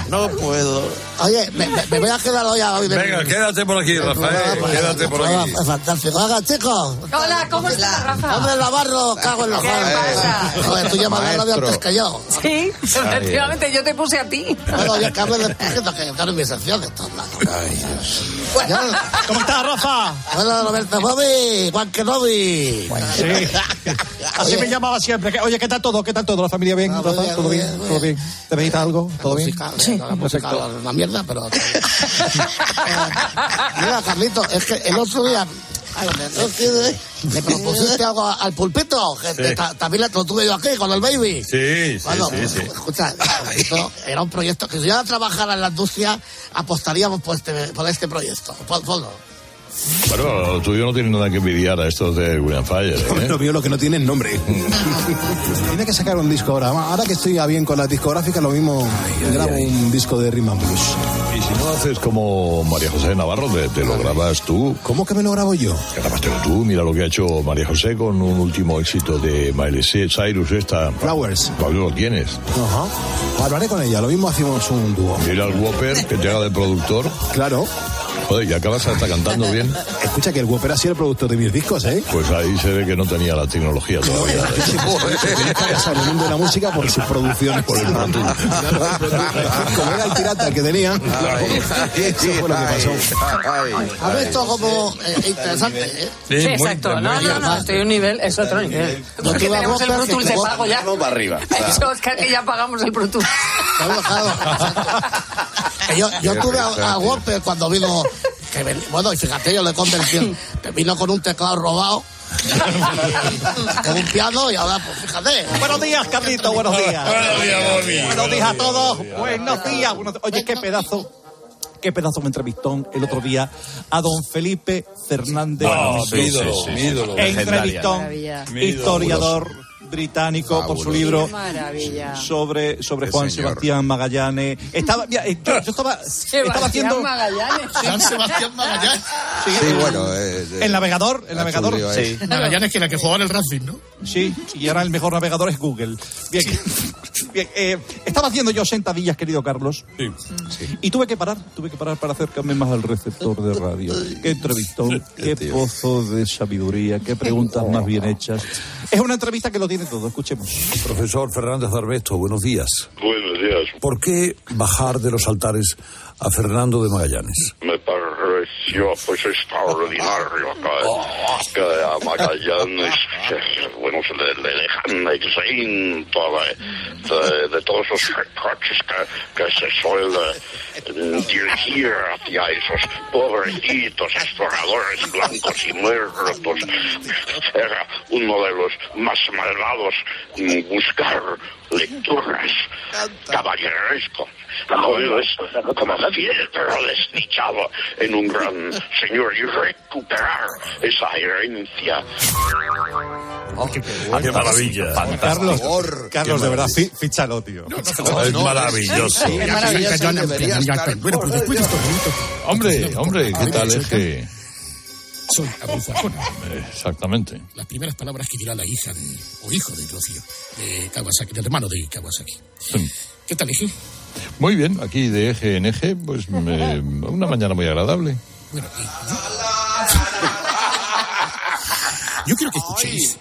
Speaker 22: No puedo.
Speaker 21: Oye, me, me- me voy a quedar hoy a hoy.
Speaker 19: Venga, quédate por aquí, Rafael, quédate por aquí.
Speaker 21: Es fantástico. Haga, chicos.
Speaker 18: Hola, ¿cómo estás, Rafa?
Speaker 21: Hombre, Navarro, cago en los
Speaker 18: ¿Qué pasa?
Speaker 21: Joder, tú llamas a la radio antes que yo.
Speaker 18: Sí, efectivamente, yo te puse a ti.
Speaker 21: Bueno, ya que hable de que están en mi sección de estos lados.
Speaker 14: ¿Cómo estás, Rafa?
Speaker 21: Hola, Roberto Bobby, Juan Kenobi.
Speaker 14: Sí. Así me llamaba siempre. Oye, ¿qué tal todo? ¿Qué tal todo? ¿La familia bien? Rafa?
Speaker 21: bien,
Speaker 14: ¿Todo bien?
Speaker 21: bien,
Speaker 14: ¿Todo bien? ¿Te necesitas algo? ¿Todo bien?
Speaker 21: Sí, es una mierda, pero. Mira, Carlito, es que el otro día. Le propusiste algo al pulpito, que
Speaker 19: Sí.
Speaker 21: ta- también le- lo tuve yo aquí con el baby.
Speaker 19: Sí, sí,
Speaker 21: Bueno,
Speaker 19: sí, sí.
Speaker 21: escucha, esto era un proyecto que si yo trabajara en la industria, apostaríamos por este, por este proyecto. Pon- ponlo.
Speaker 19: Bueno, lo tuyo no tiene nada que envidiar a estos de William Fire, ¿eh?
Speaker 23: Lo mío lo que no tiene es nombre. Tiene que sacar un disco ahora. Ahora que estoy a bien con las discográficas, lo mismo grabo un disco de Rhythm Blues.
Speaker 19: Y si no haces como María José Navarro, te, te lo grabas tú.
Speaker 23: ¿Cómo que me lo grabo yo?
Speaker 19: Grabástelo tú, mira lo que ha hecho María José con un último éxito de Miley Cyrus, esta.
Speaker 23: Flowers.
Speaker 19: Todavía lo tienes.
Speaker 23: Ajá. Hablaré con ella, lo mismo hacemos un dúo.
Speaker 19: Mira al Whopper que te haga de productor.
Speaker 23: Claro.
Speaker 19: Joder, y acabas hasta cantando bien.
Speaker 23: Escucha que el Whopper ha sido el productor de mis discos, ¿eh?
Speaker 19: Pues ahí se ve que no tenía la tecnología todavía.
Speaker 23: Tiene que pasar el mundo de la música por sus producciones. Por el Como era el pirata que tenía. Eso fue lo que pasó.
Speaker 21: ¿Has visto como eh, interesante, eh?
Speaker 18: Sí, exacto. No, no, no, estoy a un nivel, es otro nivel. Porque tenemos el Pro Tools de pago ya.
Speaker 22: Para arriba.
Speaker 18: Eso, Oscar, que ya pagamos el Pro Tools.
Speaker 21: Yo, yo tuve a, a Whopper cuando vino, que ven- bueno, y fíjate, yo le convencí, que vino con un teclado robado, con un piano, y ahora, pues fíjate.
Speaker 14: Buenos días, Carlito, buenos días.
Speaker 19: Buenos días, Bobby.
Speaker 14: Buenos días a todos. Buenos días. Oye, qué pedazo. Qué pedazo me entrevistó el otro día a don Felipe Fernández.
Speaker 19: Mi ídolo, mi ídolo.
Speaker 14: Entrevistón, historiador británico por su libro
Speaker 17: Maravilla.
Speaker 14: sobre, sobre Juan
Speaker 19: señor.
Speaker 14: Sebastián Magallanes. Estaba, mira, yo, yo estaba, estaba haciendo
Speaker 17: Magallanes.
Speaker 9: San Sebastián Magallanes.
Speaker 14: sí,
Speaker 22: Sí,
Speaker 14: el-
Speaker 22: bueno. eh, eh,
Speaker 14: el navegador, el navegador, sí.
Speaker 9: Magallanes que era que jugaba en el Racing, ¿no?
Speaker 14: Sí, y ahora el mejor navegador es Google. Bien, bien eh, estaba haciendo yo sentadillas, querido Carlos, y tuve que parar, tuve que parar para acercarme más al receptor de radio. Qué entrevistón, qué pozo de sabiduría, qué preguntas más bien hechas. Es una entrevista que lo tiene todo, escuchemos.
Speaker 19: Profesor Fernández Arbesto, buenos días.
Speaker 24: Buenos días.
Speaker 19: ¿Por qué bajar de los altares a Fernando de Magallanes?
Speaker 24: Me parece pareció pues extraordinario que, que a Magallanes, bueno, se le, le dejan exento de, de, de todos esos reproches que, que se suele mm, dirigir hacia esos pobrecitos exploradores blancos y muertos. Era uno de los más malvados buscar lecturas caballeresco. Como como fiel pero desdichado en un gran señor y recuperar esa herencia.
Speaker 19: ¡Qué maravilla!
Speaker 12: Carlos, Carlos, de verdad, fi- fíchalo, tío.
Speaker 19: es maravilloso.
Speaker 9: Es maravilloso, Bueno, pues después de estos minutos.
Speaker 19: Hombre, hombre, ¿qué tal es que...?
Speaker 9: Soy Adolfo Arjona.
Speaker 19: Exactamente.
Speaker 9: Las primeras palabras que dirá la hija de, o hijo de Rocío, de Kawasaki, del hermano de Kawasaki. ¿Qué tal, hija?
Speaker 19: Muy bien, aquí de eje en eje, pues me- una mañana muy agradable.
Speaker 9: Bueno, y yo... yo quiero que escuchéis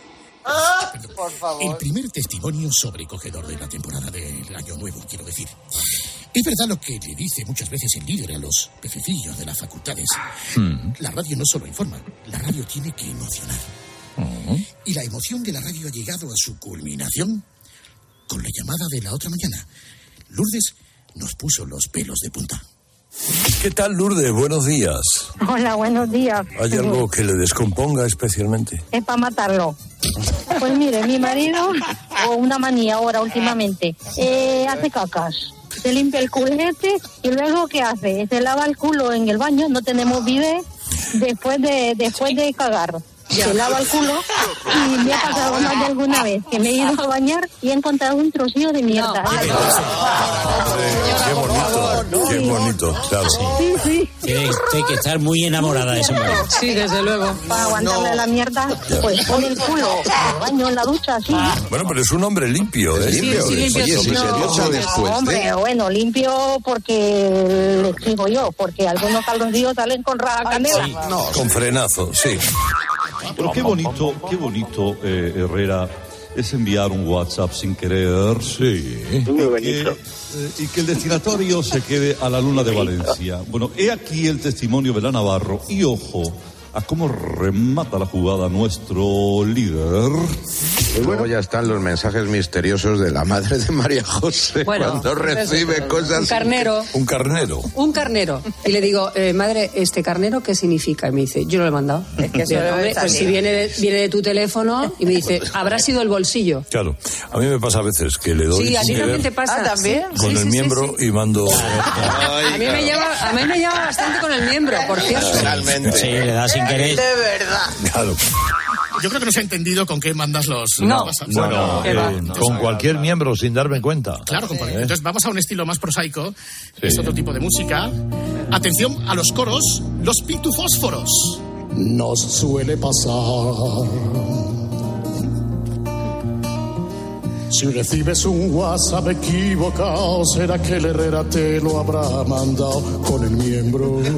Speaker 25: Por favor.
Speaker 9: el primer testimonio sobrecogedor de la temporada del Año Nuevo, quiero decir. Es verdad lo que le dice muchas veces el líder a los pececillos de las facultades.
Speaker 19: Hmm.
Speaker 9: La radio no solo informa, la radio tiene que emocionar. Y la emoción de la radio ha llegado a su culminación con la llamada de la otra mañana. Lourdes nos puso los pelos de punta.
Speaker 19: ¿Qué tal, Lourdes? Buenos días.
Speaker 26: Hola, buenos días.
Speaker 19: ¿Hay algo que le descomponga especialmente?
Speaker 26: Es para matarlo. Pues mire, mi marido, o una manía ahora últimamente, eh, hace cacas. Se limpia el culete y luego ¿qué hace? Se lava el culo en el baño, no tenemos bidet, después de, después de cagar. Se lava el culo y me ha pasado más de alguna vez que me he ido a bañar y he encontrado un trocillo de mierda.
Speaker 19: Qué bonito, qué bonito, claro.
Speaker 26: Sí, sí.
Speaker 27: Tiene que estar muy enamorada de ese hombre.
Speaker 26: Sí, desde luego. Para aguantarle la mierda, pues pone el culo en el baño, en la ducha, así.
Speaker 19: Bueno, pero es un hombre limpio, ¿eh?
Speaker 26: limpio, Sí, sí, limpio, Oye, sí. si se ducha después, Hombre,
Speaker 19: ¿eh?
Speaker 26: bueno, limpio porque le explico yo, porque algunos calzoncillos salen con raja canela.
Speaker 19: Con frenazo, sí.
Speaker 28: Pero qué bonito, qué bonito, eh, Herrera, es enviar un WhatsApp sin querer. Sí. Y que, eh, y que el destinatario se quede a la luna de Valencia. Bueno, he aquí el testimonio de la Navarro y ojo a cómo remata la jugada nuestro líder.
Speaker 22: Luego ya están los mensajes misteriosos de la madre de María José
Speaker 29: Bueno,
Speaker 22: cuando recibe
Speaker 29: un
Speaker 22: cosas.
Speaker 29: carnero.
Speaker 19: Un carnero.
Speaker 29: Un carnero. Y le digo, eh, madre, ¿este carnero qué significa? Y me dice, yo no lo he mandado.
Speaker 25: Es que
Speaker 29: Digo, "Hombre, pues si
Speaker 25: bien".
Speaker 29: viene de, viene de tu teléfono y me dice, habrá sido el bolsillo.
Speaker 19: Claro, a mí me pasa a veces que le doy
Speaker 29: Sí, a ti también te pasa.
Speaker 25: Ah, ¿también?
Speaker 29: Sí,
Speaker 19: con
Speaker 29: sí,
Speaker 19: el
Speaker 29: sí,
Speaker 19: miembro y mando...
Speaker 29: A mí, me llama, a mí me llama bastante con el miembro, por cierto.
Speaker 27: Sí, le da sin querer.
Speaker 25: De verdad.
Speaker 19: Claro.
Speaker 9: Yo creo que no se ha entendido con qué mandas los
Speaker 29: No.
Speaker 9: WhatsApps.
Speaker 19: Bueno, eh, con cualquier miembro sin darme cuenta.
Speaker 9: Claro, compadre.
Speaker 19: ¿Eh?
Speaker 9: Entonces vamos a un estilo más prosaico, es otro tipo de música. Atención a los coros, los pitufósforos. Nos suele pasar. Si recibes un WhatsApp equivocado, será que el Herrera te lo habrá mandado con el miembro.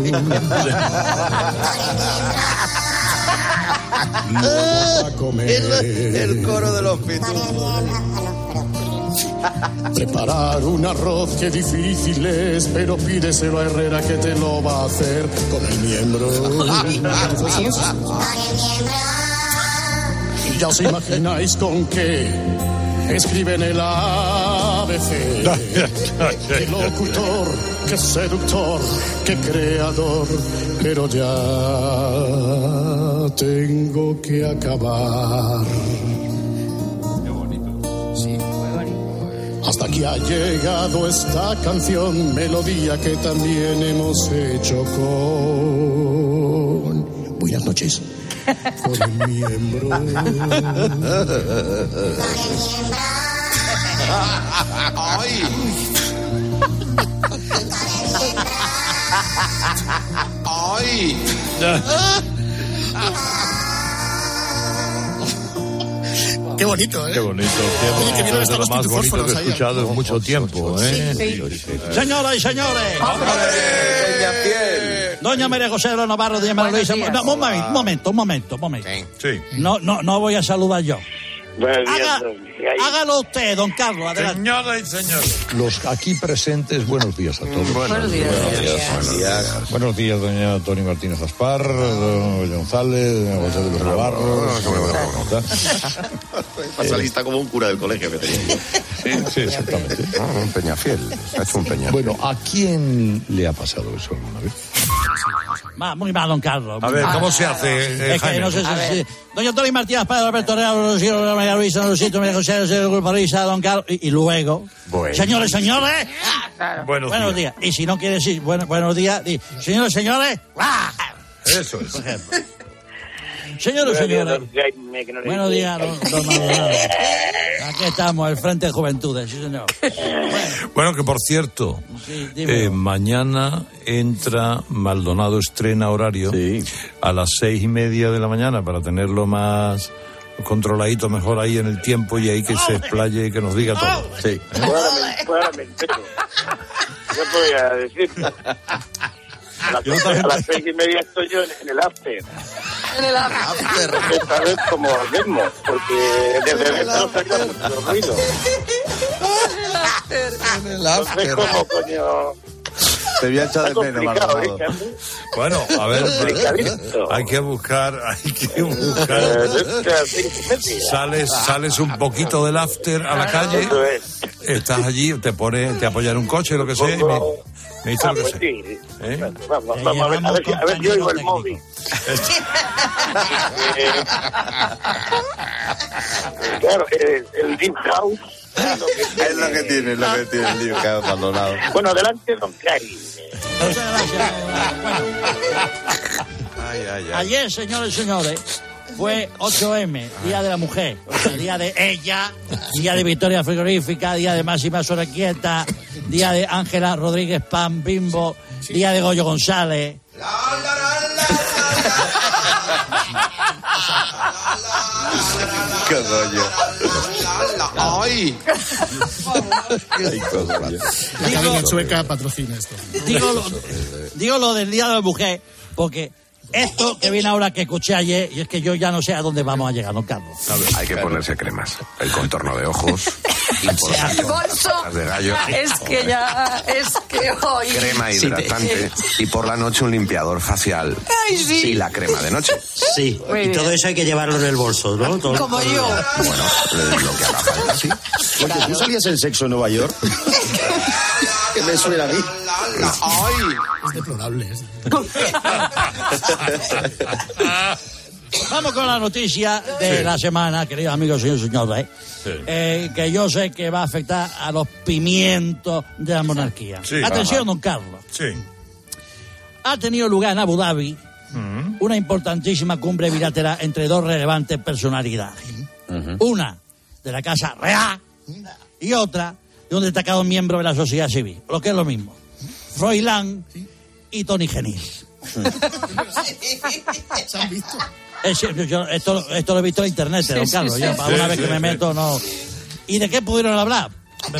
Speaker 9: A comer.
Speaker 22: El, el coro de los pitufos.
Speaker 9: Preparar un arroz que difícil es, pero pídeselo a Herrera que te lo va a hacer con el miembro. Y ya os imagináis con qué escriben el ABC. Qué locutor, qué seductor, qué creador, pero ya tengo que acabar. Hasta aquí ha llegado esta canción, melodía que también hemos hecho con. Buenas noches. Con el miembro.
Speaker 22: Ay. Ay.
Speaker 9: Qué bonito, ¿eh?
Speaker 19: Qué bonito, qué
Speaker 9: Oye,
Speaker 19: bonito.
Speaker 9: que vienen
Speaker 19: es de
Speaker 9: estos
Speaker 19: lo más bonito que he escuchado en mucho tiempo. ¿eh?
Speaker 27: Señoras y señores. Doña María José de Navarro, doña María Luisa. No, un momento, un momento, un momento, un momento.
Speaker 19: Sí.
Speaker 27: No, no, no voy a saludar yo. Haga- hágalo usted, don Carlos, adelante.
Speaker 19: Señoras y señores.
Speaker 30: Los aquí presentes, buenos días a todos.
Speaker 27: Buenos días.
Speaker 30: Buenos días. Buenos días, doña Tony Martínez Aspar, don González, doña José de los Navarros.
Speaker 22: Pasa lista como un cura del colegio que tenía yo.
Speaker 30: Sí, exactamente.
Speaker 22: un peñafiel. Ha hecho un peñafiel.
Speaker 30: Bueno, ¿a quién le ha pasado eso alguna vez?
Speaker 27: Muy mal, don Carlos.
Speaker 19: A ver. ¿cómo se hace, eh,
Speaker 27: es que
Speaker 19: Jaime?
Speaker 27: no sé si... Doña Tony Martínez, Padre Alberto Real, Rocío, María Luisa, Rosito, María José, José, Grupo Risa, don Carlos... Y, luego...
Speaker 19: Bueno.
Speaker 27: Señores, señores...
Speaker 19: Buenos,
Speaker 27: Buenos días. Y si no quiere decir bueno, buenos días, señores, señores... ¡ah!
Speaker 19: Eso es.
Speaker 27: Por ejemplo. Señores, señores... Buenos días, don, don Maldonado. Aquí estamos, el Frente de Juventudes, sí, señor.
Speaker 19: Bueno, que por cierto,
Speaker 27: Sí,
Speaker 19: eh, mañana entra Maldonado estrena horario a las seis y media de la mañana para tenerlo más controladito mejor ahí en el tiempo y ahí que se explaye y que nos diga todo. Sí.
Speaker 31: Yo podría decir. A las,
Speaker 19: Yo
Speaker 31: seis-
Speaker 19: también.
Speaker 31: a las seis y media estoy yo en, en el after.
Speaker 18: En el after.
Speaker 31: Esta vez como el mismo, porque desde dentro se oye mucho ruido.
Speaker 22: En el
Speaker 31: Entonces, ¿cómo coño?
Speaker 22: Te voy a echar de menos, Maldonado.
Speaker 31: ¿eh?
Speaker 19: Bueno, a ver, hay que buscar, hay que buscar.
Speaker 31: Eh,
Speaker 19: Sales, sales un poquito del after a la calle, estás allí, te pones, te apoyas en un coche, lo que sea, y me, me dices
Speaker 31: Ah,
Speaker 19: lo que
Speaker 31: pues
Speaker 19: sea.
Speaker 31: sí.
Speaker 19: ¿Eh?
Speaker 31: Vamos, vamos a ver, a ver, si- a ver, yo oigo el móvil. Claro, el Deep House. Es lo que
Speaker 22: Es lo que tiene, es lo que tiene el lío que ha abandonado.
Speaker 31: Bueno, adelante, don Cari.
Speaker 27: Muchas gracias. Bueno,
Speaker 22: Ay, ay, ay.
Speaker 27: Ayer, señores y señores, fue 8M, Día de la Mujer. O sea, día de ella, día de Victoria Frigorífica, día de Máxima Sorequieta, día de Ángela Rodríguez Pan Bimbo, día de Goyo González.
Speaker 22: Qué rollo. ¡Ay!
Speaker 9: La cadena sueca patrocina esto.
Speaker 27: Digo lo, digo lo del Día de la Mujer, porque esto que viene ahora que escuché ayer, y es que yo ya no sé a dónde vamos a llegar, don Carlos.
Speaker 22: Hay que ponerse cremas. El contorno de ojos.
Speaker 18: El bolso.
Speaker 22: de gallo.
Speaker 18: Es que ya, es que hoy.
Speaker 22: Crema hidratante. Y por la noche un limpiador facial.
Speaker 18: Ay, sí.
Speaker 22: Y la crema de noche.
Speaker 32: Sí,
Speaker 18: Muy
Speaker 32: y
Speaker 18: bien.
Speaker 32: todo eso hay que llevarlo en el bolso, ¿no? Todo-
Speaker 18: Como yo.
Speaker 22: Bueno, eh, lo que haga falta, sí.
Speaker 23: Oye, ¿tú salías en sexo en Nueva York? ¿Qué me suena a mí?
Speaker 9: Es deplorable. es-
Speaker 27: Vamos con la noticia de
Speaker 19: Sí.
Speaker 27: la semana, queridos amigos y señores, eh, que yo sé que va a afectar a los pimientos de la monarquía.
Speaker 19: Sí.
Speaker 27: Atención,
Speaker 19: Ajá.
Speaker 27: don Carlos.
Speaker 19: Sí.
Speaker 27: Ha tenido lugar en Abu Dhabi
Speaker 19: Mm.
Speaker 27: una importantísima cumbre bilateral entre dos relevantes personalidades. Una de la Casa Real y otra de un destacado miembro de la sociedad civil, lo que es lo mismo. Froilán y Tony Genil.
Speaker 9: ¿Se han visto?
Speaker 27: Es cierto, yo esto, esto lo he visto en internet,
Speaker 18: Sí,
Speaker 27: don Carlos.
Speaker 18: sí.
Speaker 27: yo, para
Speaker 19: Sí,
Speaker 27: una vez
Speaker 19: sí,
Speaker 27: que me meto, no. ¿Y de qué pudieron hablar?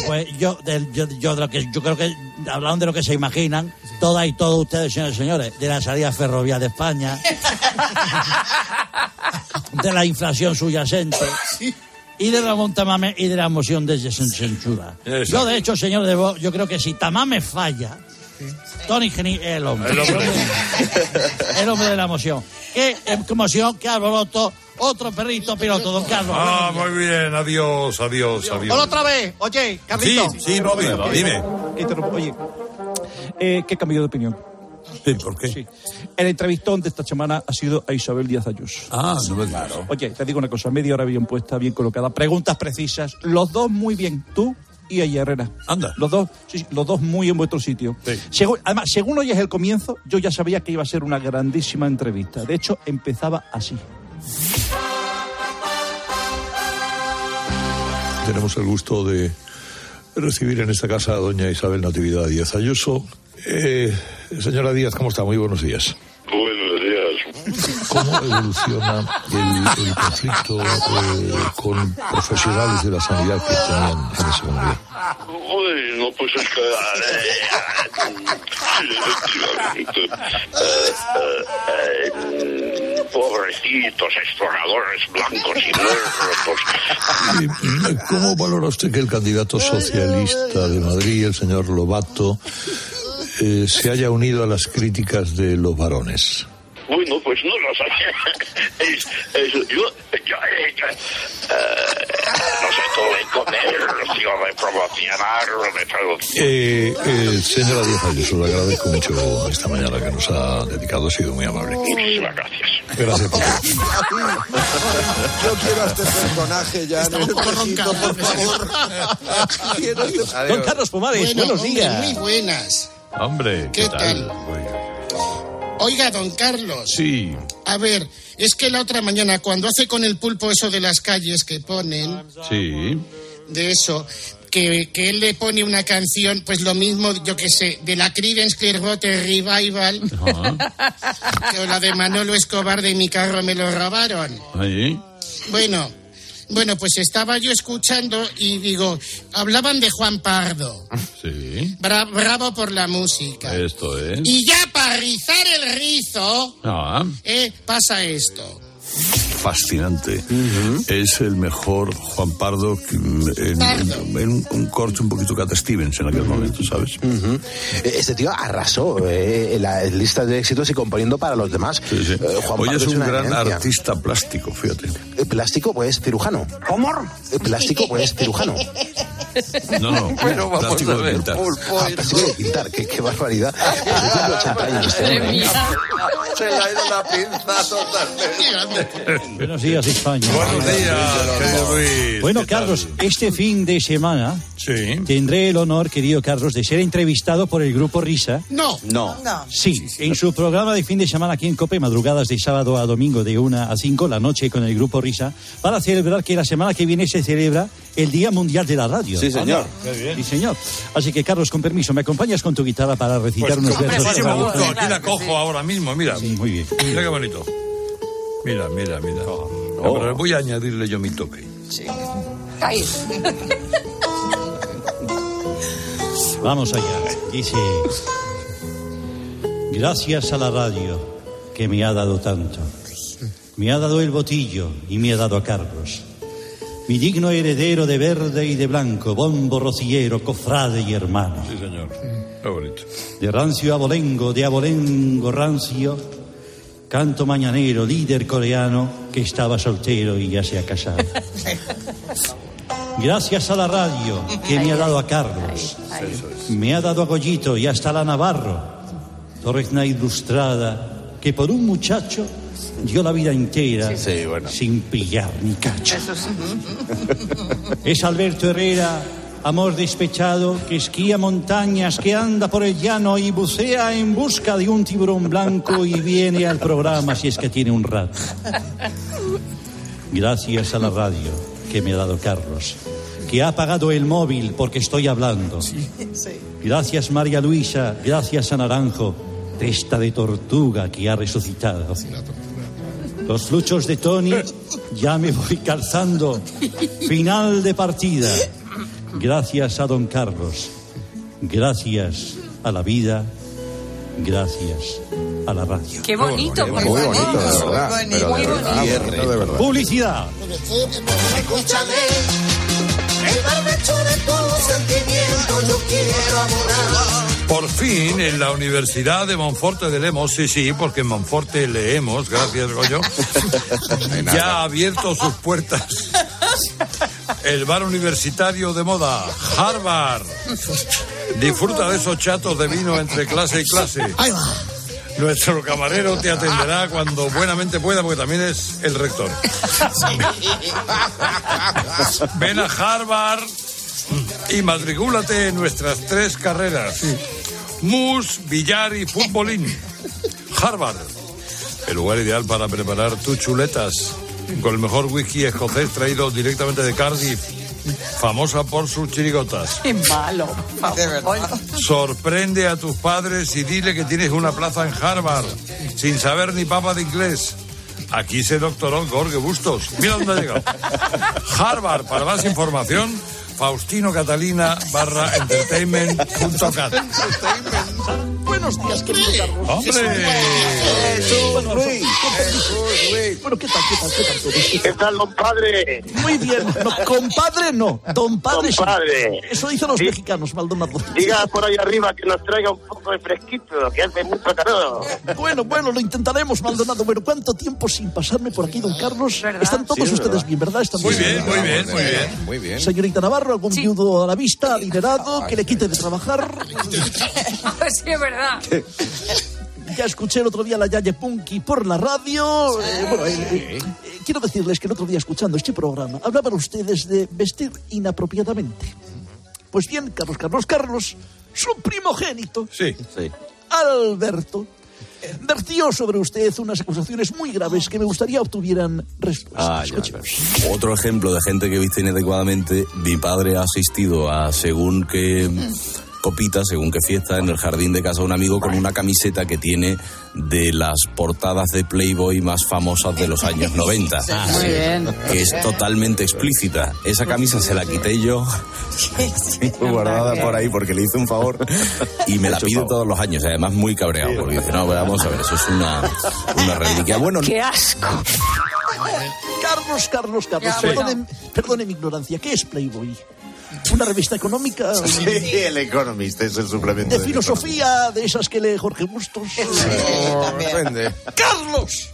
Speaker 27: Pues yo, del- yo, yo, de lo que, yo creo que hablaron de lo que se imaginan, todas y todos ustedes, señores y señores, de la salida ferroviaria de España, de la inflación subyacente y de la montamame y de la moción de censura. Yo, de hecho, señor de Bo, yo creo que si Tamame falla, Tony Geni es el hombre.
Speaker 19: El hombre.
Speaker 27: el hombre de la emoción. Qué emoción, qué alboroto. Otro perrito piloto, don Carlos.
Speaker 19: Ah, muy bien, adiós, adiós, adiós.
Speaker 27: Hola otra vez. Oye,
Speaker 19: Sí,
Speaker 27: Carlito.
Speaker 19: sí, Bobby, dime.
Speaker 12: Que interrumpo. Oye, eh, que he cambiado de opinión.
Speaker 19: Sí, ¿por qué?
Speaker 12: Sí. El entrevistón de esta semana ha sido a Isabel Díaz Ayuso.
Speaker 19: Ah, no me digas.
Speaker 12: Oye, te digo una cosa, media hora bien puesta, bien colocada, preguntas precisas, los dos muy bien, tú y ella Herrera.
Speaker 19: Anda.
Speaker 12: Los dos, sí, los dos muy en vuestro sitio.
Speaker 19: Sí.
Speaker 12: Según- además, según oyes el comienzo, yo ya sabía que iba a ser una grandísima entrevista. De hecho, empezaba así.
Speaker 30: Tenemos el gusto de recibir en esta casa a doña Isabel Natividad Díaz Ayuso. Eh, señora Díaz, ¿cómo está? Muy buenos días. ¿Cómo evoluciona el, el conflicto eh, con profesionales de la sanidad que tenían en ese momento?
Speaker 24: Bueno, pues es que... sí, efectivamente. Eh, eh, pobrecitos exploradores blancos y muertos.
Speaker 30: ¿Cómo valora usted que el candidato socialista de Madrid, el señor Lobato, eh, se haya unido a las críticas de los varones?
Speaker 24: Bueno, pues no lo sabía. Es, es- yo, yo, eh, yo, eh, no sé, todo de comer, digo, de promocionar, de traducir.
Speaker 30: Eh, eh, señora Díaz Ayuso, le agradezco mucho esta mañana que nos ha dedicado, ha sido muy amable.
Speaker 24: Muchísimas gracias.
Speaker 30: Gracias por
Speaker 22: Yo quiero a este personaje ya en el espejito, por favor. Quiero este-
Speaker 27: Don Carlos Pomares,
Speaker 33: Bueno,
Speaker 27: buenos
Speaker 33: hombre,
Speaker 27: días.
Speaker 33: Muy buenas.
Speaker 30: Hombre,
Speaker 33: ¿Qué tal? Oiga, don Carlos.
Speaker 30: Sí.
Speaker 33: A ver, es que la otra mañana, cuando hace con el pulpo eso de las calles que ponen,
Speaker 30: Sí.
Speaker 33: de eso, que, que él le pone una canción, pues lo mismo, yo que sé, de la Creedence Clearwater Revival, o la de Manolo Escobar de mi carro me lo robaron.
Speaker 30: Ahí.
Speaker 33: Bueno, bueno, pues estaba yo escuchando y digo, hablaban de Juan Pardo.
Speaker 30: Sí.
Speaker 33: Bra- bravo por la música.
Speaker 30: Esto es.
Speaker 33: Y ya para rizar el rizo,
Speaker 30: Ah,
Speaker 33: eh, pasa esto.
Speaker 30: Fascinante. Es el mejor Juan Pardo en, en- en un, un corte un poquito Cat Stevens en aquel momento, ¿sabes?
Speaker 23: Ujú. Este tío arrasó eh, en las listas de éxitos y componiendo para los demás. Eh, Juan
Speaker 30: Hoy
Speaker 23: Pardo
Speaker 30: es un
Speaker 23: una
Speaker 30: gran artista plástico, fíjate.
Speaker 23: Eh, Plástico, pues cirujano. ¿Cómo? Plástico, pues cirujano.
Speaker 30: No, no,
Speaker 23: Bueno, vamos
Speaker 30: plástico
Speaker 23: a
Speaker 30: de
Speaker 23: ver,
Speaker 30: pintar.
Speaker 23: Ah, plástico de pintar, qué, qué barbaridad. Cumple 80 años este hombre.
Speaker 22: Se le ha ido la pinza totalmente.
Speaker 27: Buenos días, España.
Speaker 30: Buenos días, querido Luis.
Speaker 27: Bueno, Carlos, este fin de semana tendré el honor, querido Carlos, de ser entrevistado por el grupo Risa.
Speaker 33: No.
Speaker 23: No.
Speaker 27: Sí, en su programa de fin de semana aquí en Cope, madrugadas de sábado a domingo de 1 a 5, la noche con el grupo Risa, para celebrar que la semana que viene se celebra el Día Mundial de la Radio.
Speaker 22: Sí, señor.
Speaker 27: Anda. Sí, señor. Así que, Carlos, con permiso, ¿me acompañas con tu guitarra para recitar
Speaker 19: Pues
Speaker 27: unos
Speaker 19: con
Speaker 27: versos?
Speaker 19: gusto,
Speaker 27: radiofónicos?
Speaker 19: aquí la cojo ahora mismo, mira.
Speaker 27: muy bien.
Speaker 19: Mira qué bonito. Mira, mira, mira. Pero voy a añadirle yo mi toque.
Speaker 18: Ahí.
Speaker 27: Vamos allá. Dice, gracias a la radio que me ha dado tanto. Me ha dado el botillo y me ha dado a Carlos. Mi digno heredero de verde y de blanco, bombo rociero, cofrade y hermano.
Speaker 19: Sí, señor. Qué bonito.
Speaker 27: De rancio a abolengo, de abolengo rancio, canto mañanero, líder coreano que estaba soltero y ya se ha casado. Gracias a la radio que me ha dado a Carlos, me ha dado a Goyito y hasta a la Navarro, torrezna ilustrada que por un muchacho dio la vida entera sin pillar ni cacho. Es Alberto Herrera, amor despechado, que esquía montañas, que anda por el llano y bucea en busca de un tiburón blanco y viene al programa si es que tiene un rato. Gracias a la radio que me ha dado Carlos, que ha apagado el móvil porque estoy hablando. Gracias María Luisa, gracias a Naranjo, testa de tortuga que ha resucitado. Los fluchos de Tony ya me voy calzando. Final de partida. Gracias a don Carlos. Gracias a la vida. Gracias a la radio.
Speaker 18: Qué bonito,
Speaker 23: Muy
Speaker 18: favor.
Speaker 23: bonito, de verdad.
Speaker 18: Muy
Speaker 23: Pero de
Speaker 18: bonito.
Speaker 23: verdad, bonito de verdad.
Speaker 27: Publicidad.
Speaker 21: Escúchame, el barbecho de tu sentimiento yo quiero abonar.
Speaker 19: Por fin, en la Universidad de Monforte de Lemos, sí, sí, porque en Monforte leemos, gracias, Goyo, ya ha abierto sus puertas el bar universitario de moda, Harvard. Disfruta de esos chatos de vino entre clase y clase.
Speaker 21: Ahí va.
Speaker 19: Nuestro camarero te atenderá cuando buenamente pueda, porque también es el rector. Ven a Harvard y matricúlate en nuestras tres carreras. Mus, billar y futbolín. Harvard, el lugar ideal para preparar tus chuletas con el mejor whisky escocés traído directamente de Cardiff, famosa por sus chirigotas.
Speaker 18: Qué malo.
Speaker 34: De verdad.
Speaker 19: Sorprende a tus padres y dile que tienes una plaza en Harvard, sin saber ni papa de inglés. Aquí se doctoró Jorge Bustos. Mira dónde ha llegado. Harvard, para más información, Faustino Catalina barra entertainment.cat.
Speaker 35: Buenos días, querido Carlos.
Speaker 36: ¡Hombre!
Speaker 35: Bueno, Bueno, ¿qué tal, qué tal, qué tal?
Speaker 37: ¿Qué tal, compadre?
Speaker 35: Muy bien. No, compadre no. Don padre sí.
Speaker 37: Compadre.
Speaker 35: Eso dicen los mexicanos, Maldonado.
Speaker 37: Diga por ahí arriba que nos traiga un poco de fresquito, que hace mucho calor.
Speaker 35: Bueno, bueno, lo intentaremos, Maldonado. Bueno, ¿cuánto tiempo sin pasarme por aquí, don Carlos? Están todos
Speaker 22: Sí, es
Speaker 35: ustedes
Speaker 22: verdad.
Speaker 35: bien, ¿verdad? Están
Speaker 36: Muy
Speaker 35: todos
Speaker 36: bien, muy bien, muy bien.
Speaker 22: Muy bien.
Speaker 35: Señorita Navarro, algún viudo a la vista, adinerado, que le quite de trabajar.
Speaker 38: sí, es verdad.
Speaker 35: Ya escuché el otro día la Yaye Punky por la radio. Eh, bueno, eh, eh, quiero decirles que el otro día escuchando este programa hablaban ustedes de vestir inapropiadamente. Pues bien, Carlos, Carlos, Carlos, su primogénito,
Speaker 36: Sí.
Speaker 35: Alberto, vertió sobre usted unas acusaciones muy graves que me gustaría obtuvieran respuesta.
Speaker 39: Ah. Otro ejemplo de gente que viste inadecuadamente, mi padre ha asistido a según qué copita, según qué fiesta, en el jardín de casa de un amigo con una camiseta que tiene de las portadas de Playboy más famosas de los años 90.
Speaker 18: Muy bien.
Speaker 39: Que es totalmente explícita. Esa camisa se la quité yo, guardada por ahí porque le hice un favor y me la pide todos los años. y Además, muy cabreado porque dice: No, vamos a ver, eso es una, una reliquia. Bueno,
Speaker 38: ¡Qué asco!
Speaker 35: Carlos, Carlos, Carlos,
Speaker 39: Ya,
Speaker 35: perdone, perdone mi ignorancia. ¿Qué es Playboy? ¿Una revista económica?
Speaker 40: Sí, el Economist es el suplemento.
Speaker 35: ¿De filosofía de esas que lee Jorge Bustos?
Speaker 40: Depende.
Speaker 35: ¡Carlos!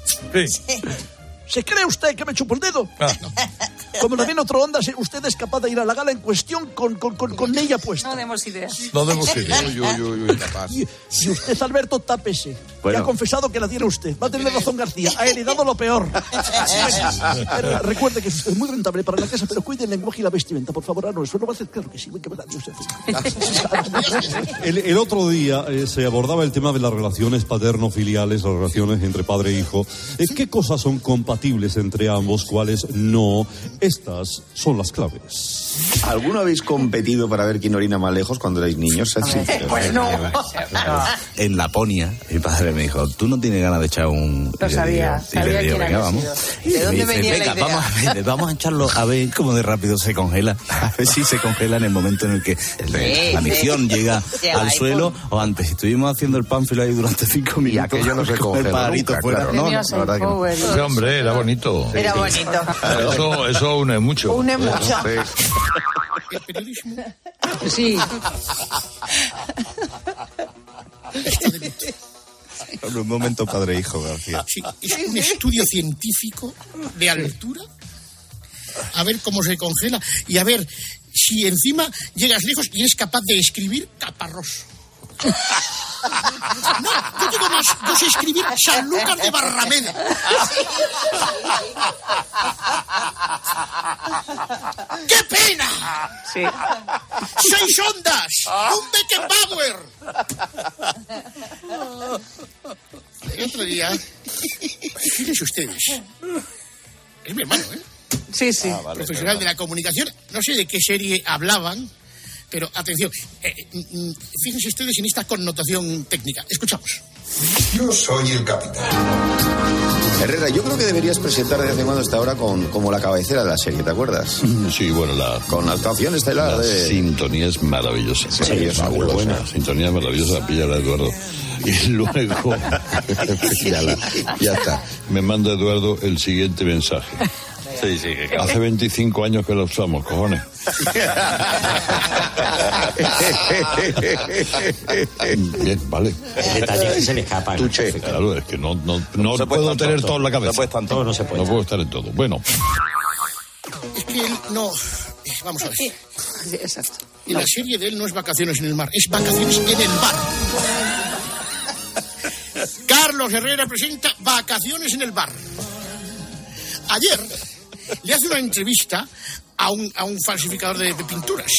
Speaker 35: ¿Se cree usted que me chupo el dedo?
Speaker 36: Ah.
Speaker 35: Como también otro onda, si usted es capaz de ir a la gala en cuestión con, con, con, con ella puesta.
Speaker 38: No demos ideas.
Speaker 36: No demos ideas.
Speaker 22: Uy, uy, uy, uy, capaz.
Speaker 35: Y, y usted, Alberto, tápese.
Speaker 39: Bueno.
Speaker 35: Ya ha confesado que la tiene usted. Va a tener razón García. Ha heredado lo peor. Pero recuerde que es usted muy rentable para la casa, pero cuide el lenguaje y la vestimenta, por favor. Ah, no, eso no va a hacer claro que sí. Que verdad.
Speaker 41: El, el otro día eh, se abordaba el tema de las relaciones paterno-filiales, las relaciones entre padre e hijo. Eh, ¿Qué cosas son compatibles entre ambos, cuáles no? Estas son las claves.
Speaker 40: ¿Alguno habéis competido para ver quién orina más lejos cuando erais niños? Sinceros.
Speaker 38: Pues no.
Speaker 39: en Laponia, mi padre me dijo, ¿tú no tienes ganas de echar un...?
Speaker 18: Lo
Speaker 39: Y
Speaker 18: sabía,
Speaker 39: y
Speaker 18: sabía
Speaker 39: le digo,
Speaker 18: quién
Speaker 39: venga, vamos. Y
Speaker 18: ¿De dónde
Speaker 39: dice,
Speaker 18: venía la
Speaker 39: venga,
Speaker 18: idea?
Speaker 39: vamos a, ver, vamos a echarlo a ver cómo de rápido se congela. A ver si se congela en el momento en el que el-
Speaker 40: Sí,
Speaker 39: la
Speaker 40: sí.
Speaker 39: misión llega
Speaker 40: Llega
Speaker 39: al suelo o antes. Estuvimos haciendo el pánfilo ahí durante cinco minutos.
Speaker 40: aquello no se
Speaker 39: con el
Speaker 40: congela
Speaker 39: pajarito
Speaker 40: nunca,
Speaker 39: fuera.
Speaker 40: claro.
Speaker 39: No, no, la verdad
Speaker 18: el
Speaker 39: que no.
Speaker 36: Sí, hombre, era bonito.
Speaker 18: Era bonito.
Speaker 36: Eso, eso une mucho.
Speaker 18: Une mucho.
Speaker 9: El periodismo
Speaker 42: Sí.
Speaker 40: Un momento padre e hijo, García.
Speaker 9: sí, es un estudio científico de altura. A ver cómo se congela y a ver si encima llegas lejos y eres capaz de escribir caparroso. No, yo digo más, yo sé escribir Sanlúcar de Barrameda. ¡Qué pena!
Speaker 18: Sí.
Speaker 9: ¡Seis ondas! ¡Un Beckenbauer! El otro día, fíjense ustedes, es mi hermano, ¿eh?
Speaker 18: Sí, sí.
Speaker 9: profesional de la comunicación, no sé de qué serie hablaban, pero atención, eh, mm, mm, fíjense ustedes en esta connotación técnica. Escuchamos.
Speaker 40: Yo soy el capitán. Herrera, yo creo que deberías presentar de vez en cuando esta hora con, como la cabecera de la serie, ¿te acuerdas?
Speaker 19: Sí, bueno, la,
Speaker 40: Con la actuación estelar
Speaker 19: la
Speaker 40: de...
Speaker 19: sintonía es maravillosa.
Speaker 40: Sí, es
Speaker 19: fabulosa.
Speaker 40: buena.
Speaker 19: La sintonía es maravillosa, pilla la Eduardo. Y luego, Píllala. ya está. Me manda Eduardo el siguiente mensaje.
Speaker 39: Sí, sí, que
Speaker 19: Hace 25 años que la usamos, cojones. Bien, vale.
Speaker 43: El detalle que se le escapa. ¿no?
Speaker 19: Tuche. Claro, es que no, puedo tener
Speaker 39: todo.
Speaker 19: todo en la cabeza.
Speaker 39: No puede estar en todo.
Speaker 43: No se puede.
Speaker 19: No puedo estar en todo. Bueno,
Speaker 9: Es que él no... Vamos a ver.
Speaker 42: Sí, Exacto.
Speaker 9: Y la serie de él no es Vacaciones en el Mar, es Vacaciones en el Bar. Carlos Herrera presenta Vacaciones en el Bar. Ayer le hace una entrevista a un, a un falsificador de, de pinturas.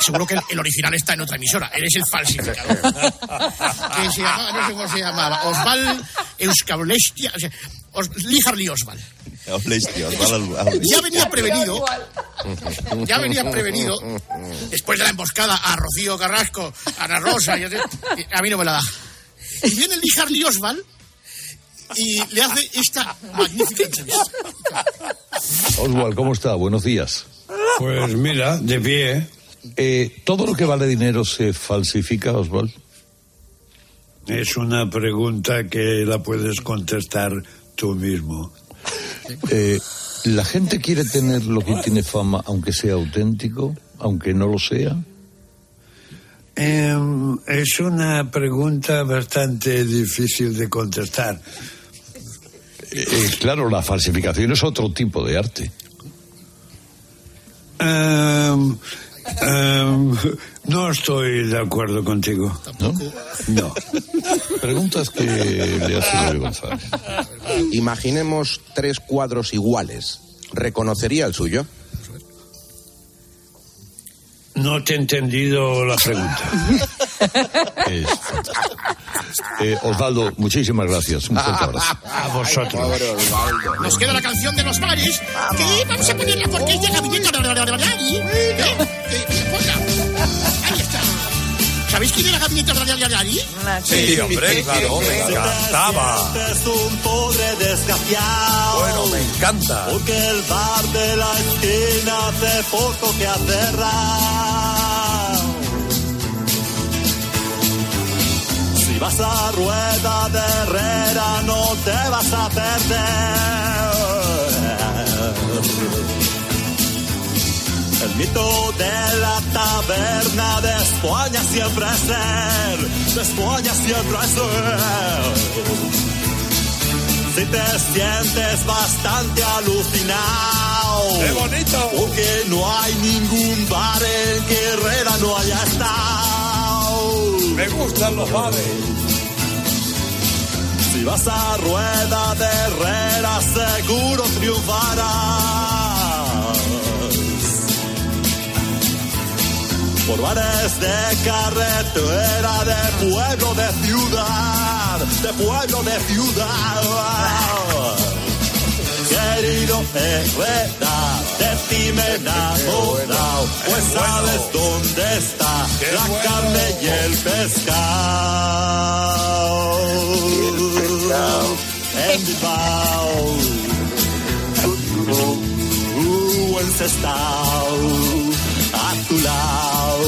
Speaker 9: Seguro que el, el original está en otra emisora. Eres el falsificador. que se llamaba, no sé cómo se llamaba, Osval Euskablestia, o sea, Os, Lee Harley Oswald. Ya venía prevenido, ya venía prevenido, después de la emboscada a Rocío Carrasco, a Ana Rosa, y a, a mí no me la da. Y viene Lee Harley Oswald y le hace esta magnífica entrevista.
Speaker 19: Oswald, ¿cómo está? Buenos días.
Speaker 44: Pues mira, de pie.
Speaker 19: Eh, ¿Todo lo que vale dinero se falsifica, Oswald?
Speaker 44: Es una pregunta que la puedes contestar tú mismo.
Speaker 30: Eh, ¿La gente quiere tener lo que tiene fama, aunque sea auténtico, aunque no lo sea?
Speaker 44: Em, es una pregunta bastante difícil de contestar.
Speaker 30: Eh, claro, la falsificación es otro tipo de arte.
Speaker 44: Em, em, no estoy de acuerdo contigo.
Speaker 30: ¿No?
Speaker 44: No.
Speaker 30: Preguntas que le hace González.
Speaker 45: Imaginemos tres cuadros iguales. ¿Reconocería el suyo?
Speaker 44: No te he entendido la pregunta.
Speaker 30: Eh, Osvaldo, muchísimas gracias. Un fuerte abrazo.
Speaker 44: A vosotros.
Speaker 9: Nos queda la canción de los bares. Que vamos a ponerla porque es de gabinete Radiolari. ¿Eh? Ahí está. ¿Sabéis quién era Gabinete Radiolari?
Speaker 19: Sí, hombre, claro, me encantaba.
Speaker 39: Es un pobre desgraciado.
Speaker 19: Bueno, me encanta.
Speaker 39: Porque el bar de la esquina hace poco que ha cerrado. Vas a rueda de Herrera no te vas a perder. El mito de la taberna de España siempre es ser, de España siempre es ser. Si te sientes bastante alucinado,
Speaker 19: ¡Qué bonito!
Speaker 39: porque no hay ningún bar en que Herrera no haya estado.
Speaker 19: Me gustan los bares.
Speaker 39: Si vas a rueda de Herrera, seguro triunfarás. Por bares de carretera, de pueblo, de ciudad, de pueblo, de ciudad. Querido Herrera, de ti me he enamorado, pues sabes dónde está la carne y el pescado. En Bilbao, uh, en Sestao, a tu lado,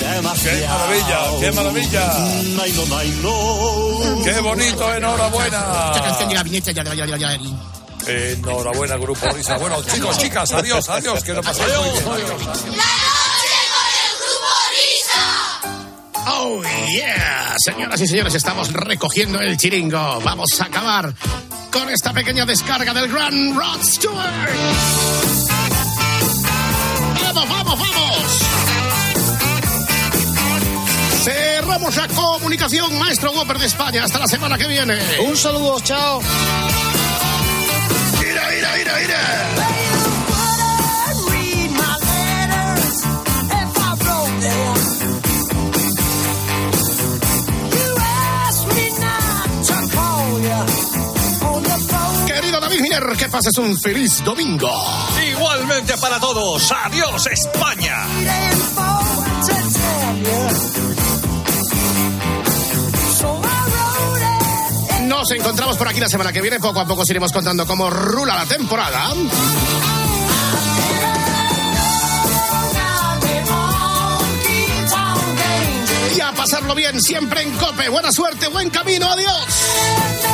Speaker 39: demasiado.
Speaker 19: ¡Qué maravilla, qué maravilla!
Speaker 39: Ay, no, ay, no.
Speaker 19: ¡Qué bonito, enhorabuena!
Speaker 9: Esta canción de Gabinete Radiolari.
Speaker 19: Enhorabuena, Grupo Risa. Bueno, chicos, chicas, adiós, adiós, que lo paséis muy bien. Adiós.
Speaker 9: Oh, yeah. Señoras y señores, estamos recogiendo el chiringo. Vamos a acabar con esta pequeña descarga del Grand Rod Stewart. ¡Vamos, vamos, vamos! Cerramos la comunicación, maestro Whopper de España. Hasta la semana que viene.
Speaker 21: Un saludo, chao.
Speaker 9: Que pases un feliz domingo.
Speaker 12: Igualmente para todos. Adiós, España.
Speaker 9: Nos encontramos por aquí la semana que viene. Poco a poco os iremos contando cómo rula la temporada. Y a pasarlo bien siempre en Cope. Buena suerte, buen camino. Adiós.